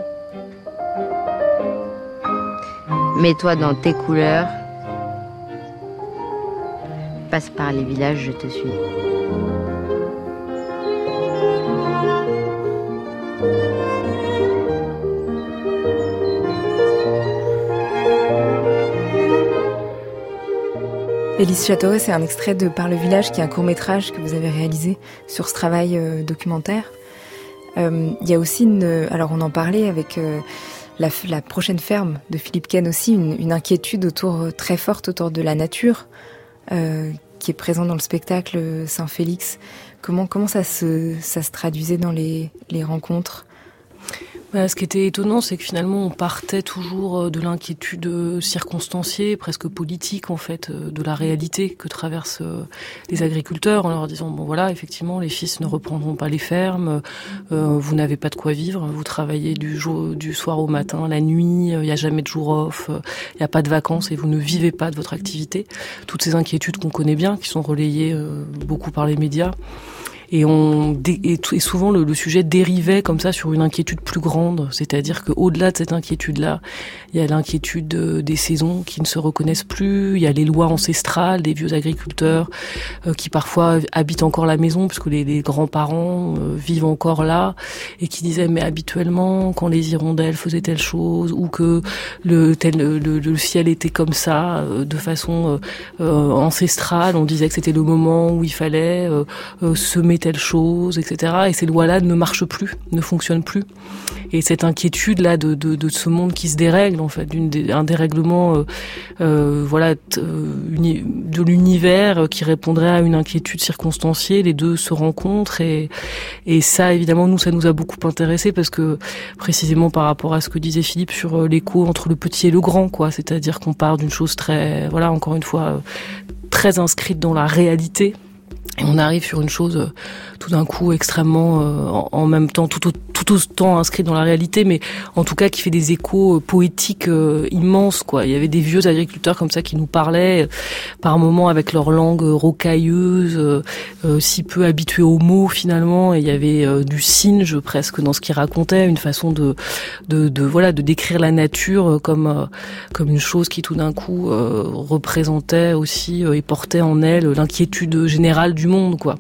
Mets-toi dans tes couleurs. Passe par les villages, je te suis. Élise Châteauret, c'est un extrait de Par le village, qui est un court métrage que vous avez réalisé sur ce travail euh, documentaire. Euh, il y a aussi une, alors on en parlait avec euh, la, prochaine ferme de Philippe Ken aussi, une, inquiétude autour très forte autour de la nature qui est présente dans le spectacle Saint-Félix. Comment comment ça se ça se traduisait dans les les rencontres? Bah, ce qui était étonnant, c'est que finalement, on partait toujours euh, de l'inquiétude euh, circonstanciée, presque politique en fait, euh, de la réalité que traversent les agriculteurs, en leur disant bon voilà, effectivement, les fils ne reprendront pas les fermes, vous n'avez pas de quoi vivre, vous travaillez du jour, du soir au matin, la nuit, il n'y a jamais de jour off, il n'y a pas de vacances et vous ne vivez pas de votre activité. Toutes ces inquiétudes qu'on connaît bien, qui sont relayées beaucoup par les médias et on et, souvent le, sujet dérivait comme ça sur une inquiétude plus grande, c'est-à-dire que au-delà de cette inquiétude-là, il y a l'inquiétude euh, des saisons qui ne se reconnaissent plus, il y a les lois ancestrales des vieux agriculteurs euh, qui parfois habitent encore la maison puisque les, grands-parents euh, vivent encore là et qui disaient mais habituellement quand les hirondelles faisaient telle chose ou que le ciel était comme ça de façon ancestrale, on disait que c'était le moment où il fallait semer telle chose, etc. Et ces lois-là ne marchent plus, ne fonctionnent plus. Et cette inquiétude-là de, de, ce monde qui se dérègle, en fait, un dérèglement, euh, euh, voilà, euh, de l'univers qui répondrait à une inquiétude circonstanciée, les deux se rencontrent et, et ça, évidemment, nous, ça nous a beaucoup intéressé parce que précisément par rapport à ce que disait Philippe sur l'écho entre le petit et le grand, quoi. C'est-à-dire qu'on part d'une chose très, voilà, encore une fois, très inscrite dans la réalité et on arrive sur une chose euh, tout d'un coup extrêmement, euh, en, même temps, tout, tout autant inscrit dans la réalité, mais en tout cas qui fait des échos euh, poétiques euh, immenses. Quoi. Il y avait des vieux agriculteurs comme ça qui nous parlaient par moments avec leur langue rocailleuse, si peu habitués aux mots finalement. Et il y avait du singe presque dans ce qu'ils racontaient, une façon de, de, de, voilà de décrire la nature comme comme une chose qui tout d'un coup représentait aussi et portait en elle l'inquiétude générale du monde. Quoi.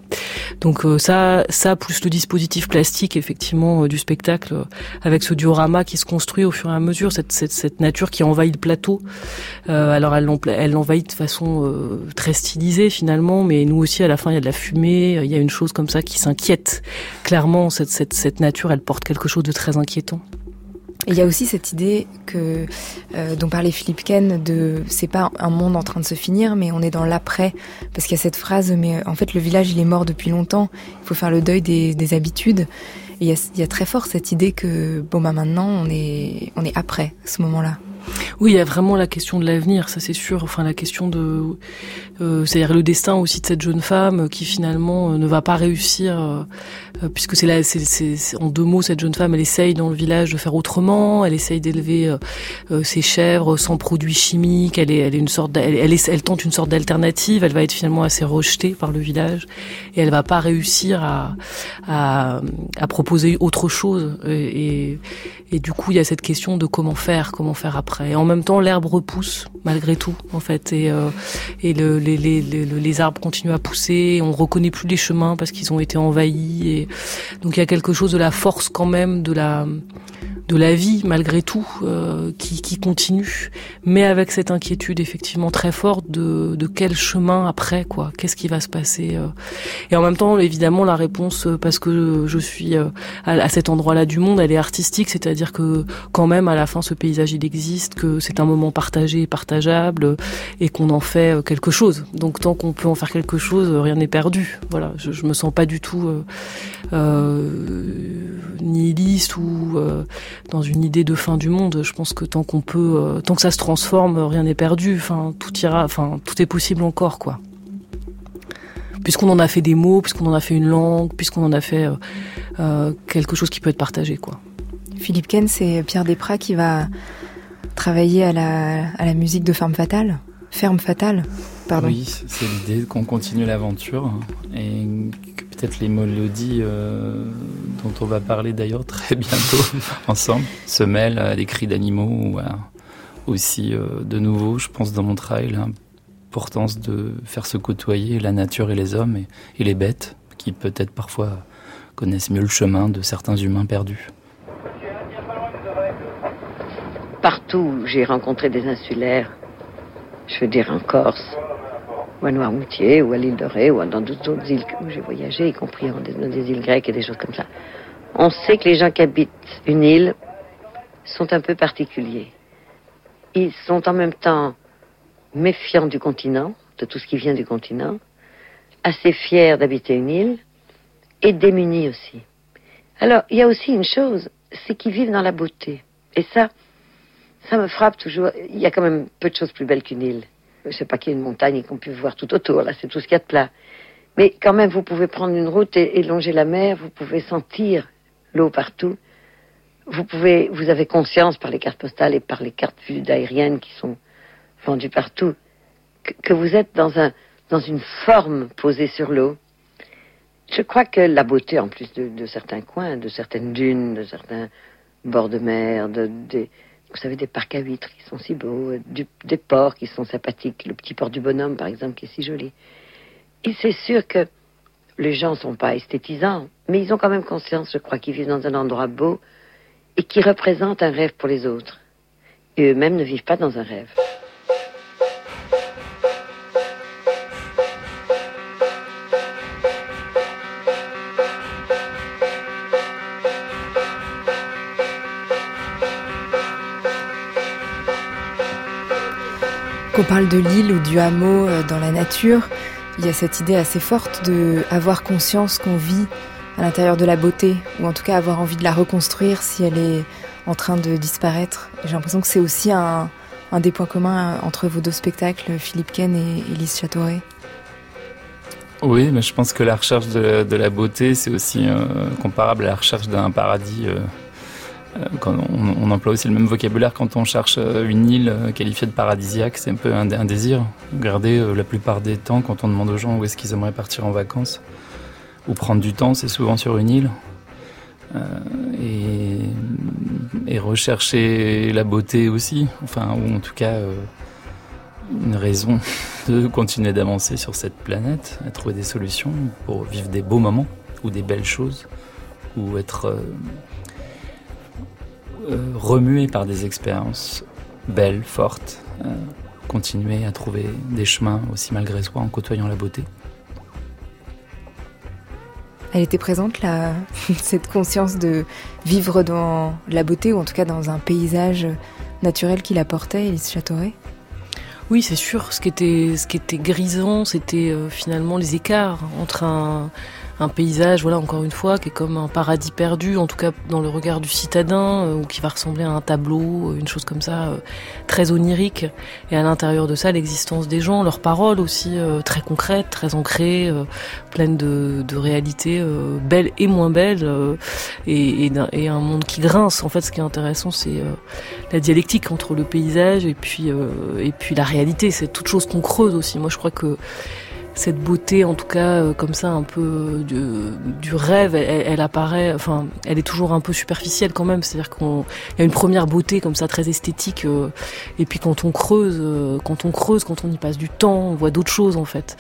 Donc ça, ça plus le dispositif plastique effectivement du spectacle euh, avec ce diorama qui se construit au fur et à mesure, cette, cette, cette nature qui envahit le plateau. Euh, alors elle, elle l'envahit de façon euh, très stylisée finalement, mais nous aussi à la fin il y a de la fumée, il y a une chose comme ça qui s'inquiète. Clairement, cette, cette, cette nature, elle porte quelque chose de très inquiétant. Et il y a aussi cette idée que euh, dont parlait Philippe Ken de c'est pas un monde en train de se finir, mais on est dans l'après, parce qu'il y a cette phrase mais en fait le village il est mort depuis longtemps, il faut faire le deuil des, des habitudes. Et il y, a, il y a très fort cette idée que bon bah maintenant on est on est après ce moment-là. Oui, il y a vraiment la question de l'avenir, ça c'est sûr. Enfin, la question de, euh, c'est-à-dire le destin aussi de cette jeune femme qui finalement euh, ne va pas réussir, euh, puisque c'est là, c'est en deux mots, cette jeune femme, elle essaye dans le village de faire autrement. Elle essaye d'élever ses chèvres sans produits chimiques. Elle est, elle est une sorte, elle, tente une sorte d'alternative. Elle va être finalement assez rejetée par le village et elle va pas réussir à, proposer autre chose. Et du coup, il y a cette question de comment faire, comment faire après. Et en même temps, l'herbe repousse malgré tout, en fait, et, euh, et le, les, les, arbres continuent à pousser. On reconnaît plus les chemins parce qu'ils ont été envahis. Et donc, il y a quelque chose de la force quand même de la de la vie malgré tout euh, qui, qui, continue, mais avec cette inquiétude effectivement très forte de, de quel chemin après quoi, qu'est-ce qui va se passer. Euh. Et en même temps, évidemment, la réponse euh, parce que je suis à, à cet endroit-là du monde, elle est artistique, c'est-à-dire que quand même à la fin ce paysage il existe, que c'est un moment partagé, partageable, et qu'on en fait quelque chose. Donc tant qu'on peut en faire quelque chose, rien n'est perdu. Voilà, je, je me sens pas du tout nihiliste ou dans une idée de fin du monde. Je pense que tant qu'on peut, euh, tant que ça se transforme, rien n'est perdu. Enfin, tout ira, enfin, tout est possible encore, quoi. Puisqu'on en a fait des mots, puisqu'on en a fait une langue, puisqu'on en a fait euh, euh, quelque chose qui peut être partagé, quoi. Philippe Ken, c'est Pierre Desprats qui va travailler à la, à la musique de Ferme Fatale. Ferme Fatale, pardon. Oui, c'est l'idée qu'on continue l'aventure et peut-être les mélodies euh, dont on va parler d'ailleurs très bientôt ensemble se mêlent à des cris d'animaux ou aussi euh, de nouveau, je pense dans mon travail, l'importance de faire se côtoyer la nature et les hommes et, et les bêtes qui peut-être parfois connaissent mieux le chemin de certains humains perdus. Partout, j'ai rencontré des insulaires, je veux dire en Corse, ou à Noirmoutier, ou à l'île de Ré, ou dans d'autres îles où j'ai voyagé, y compris dans des, îles grecques et des choses comme ça. On sait que les gens qui habitent une île sont un peu particuliers. Ils sont en même temps méfiants du continent, de tout ce qui vient du continent, assez fiers d'habiter une île, et démunis aussi. Alors, il y a aussi une chose, c'est qu'ils vivent dans la beauté. Et ça, ça me frappe toujours. Il y a quand même peu de choses plus belles qu'une île. Sais pas qu'il y ait une montagne qu'on puisse voir tout autour, là, c'est tout ce qu'il y a de plat. Mais quand même, vous pouvez prendre une route et, longer la mer, vous pouvez sentir l'eau partout. Vous pouvez, vous avez conscience par les cartes postales et par les cartes vues aériennes qui sont vendues partout, que, vous êtes dans un, dans une forme posée sur l'eau. Je crois que la beauté, en plus de, certains coins, de certaines dunes, de certains bords de mer, de, vous savez, des parcs à huîtres qui sont si beaux, euh, des ports qui sont sympathiques, le petit port du bonhomme, par exemple, qui est si joli. Et c'est sûr que les gens ne sont pas esthétisants, mais ils ont quand même conscience, je crois, qu'ils vivent dans un endroit beau et qui représente un rêve pour les autres. Et eux-mêmes ne vivent pas dans un rêve. On parle de l'île ou du hameau euh, dans la nature, il y a cette idée assez forte de avoir conscience qu'on vit à l'intérieur de la beauté, ou en tout cas avoir envie de la reconstruire si elle est en train de disparaître. J'ai l'impression que c'est aussi un, des points communs entre vos deux spectacles, Philippe Ken et Elise Châteauret. Oui, mais je pense que la recherche de, la beauté, c'est aussi euh, comparable à la recherche d'un paradis. Euh, euh, quand on, emploie aussi le même vocabulaire quand on cherche une île qualifiée de paradisiaque, c'est un peu un, désir. Regardez, la plupart des temps, quand on demande aux gens où est-ce qu'ils aimeraient partir en vacances ou prendre du temps, c'est souvent sur une île. et, rechercher la beauté aussi, enfin, ou en tout cas une raison de continuer d'avancer sur cette planète, à trouver des solutions pour vivre des beaux moments ou des belles choses, ou être euh, euh, remué par des expériences belles, fortes, euh, continuer à trouver des chemins aussi malgré soi en côtoyant la beauté. Elle était présente là, cette conscience de vivre dans la beauté ou en tout cas dans un paysage naturel qui l'apportait, Elise Châteauret oui, c'est sûr. Ce qui était, ce qui était grisant, c'était euh, finalement les écarts entre un, un paysage, voilà, encore une fois, qui est comme un paradis perdu, en tout cas dans le regard du citadin, euh, ou qui va ressembler à un tableau, une chose comme ça, euh, très onirique. Et à l'intérieur de ça, l'existence des gens, leurs paroles aussi euh, très concrètes, très ancrées, pleines de, réalités belles et moins belles, et, un monde qui grince. En fait, ce qui est intéressant, c'est la dialectique entre le paysage et puis et puis la réalité. C'est toute chose qu'on creuse aussi. Moi, je crois que cette beauté, en tout cas, euh, comme ça, un peu du, rêve, elle, apparaît, enfin, elle est toujours un peu superficielle quand même. C'est-à-dire qu'il y a une première beauté comme ça, très esthétique, euh, et puis quand on creuse, euh, quand on creuse, quand on y passe du temps, on voit d'autres choses en fait.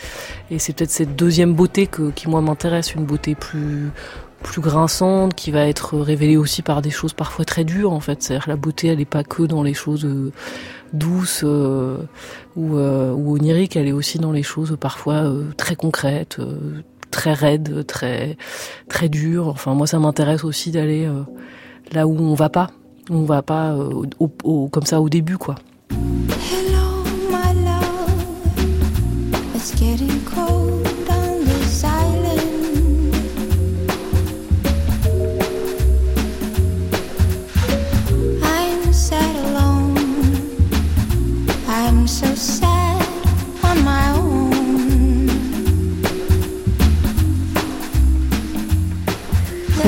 Et c'est peut-être cette deuxième beauté que, qui moi m'intéresse, une beauté plus plus grinçante, qui va être révélée aussi par des choses parfois très dures en fait. C'est-à-dire la beauté, elle n'est pas que dans les choses douce euh, ou, euh, ou, onirique, elle est aussi dans les choses parfois euh, très concrètes, très raides, très très dures. Enfin, moi, ça m'intéresse aussi d'aller là où on va pas, on va pas comme ça au début, quoi. Hello, my love. It's getting cold.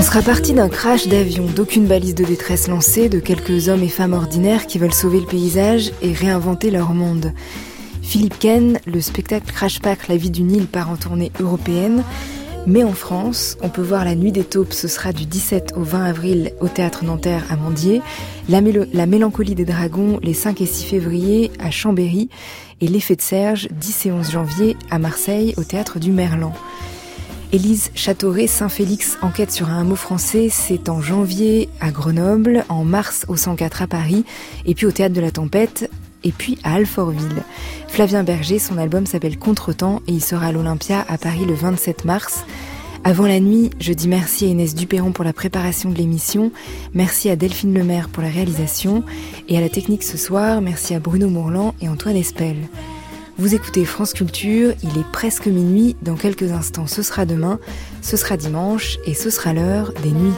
On sera parti d'un crash d'avion, d'aucune balise de détresse lancée, de quelques hommes et femmes ordinaires qui veulent sauver le paysage et réinventer leur monde. Philippe Ken, le spectacle Crash Pack, la vie d'une île part en tournée européenne. Mais en France, on peut voir La Nuit des taupes, ce sera du 17 au 20 avril au Théâtre Nanterre à Mandier, la, la Mélancolie des Dragons les 5 et 6 février à Chambéry et L'Effet de Serge 10 et 11 janvier à Marseille au Théâtre du Merlan. Élise Châteauret, Saint-Félix, enquête sur un mot français, c'est en janvier à Grenoble, en mars au 104 à Paris, et puis au Théâtre de la Tempête, et puis à Alfortville. Flavien Berger, son album s'appelle Contretemps et il sera à l'Olympia à Paris le 27 mars. Avant la nuit, je dis merci à Inès Duperron pour la préparation de l'émission, merci à Delphine Lemaire pour la réalisation, et à la technique ce soir, merci à Bruno Mourlan et Antoine Espel. Vous écoutez France Culture, il est presque minuit, dans quelques instants ce sera demain, ce sera dimanche et ce sera l'heure des nuits.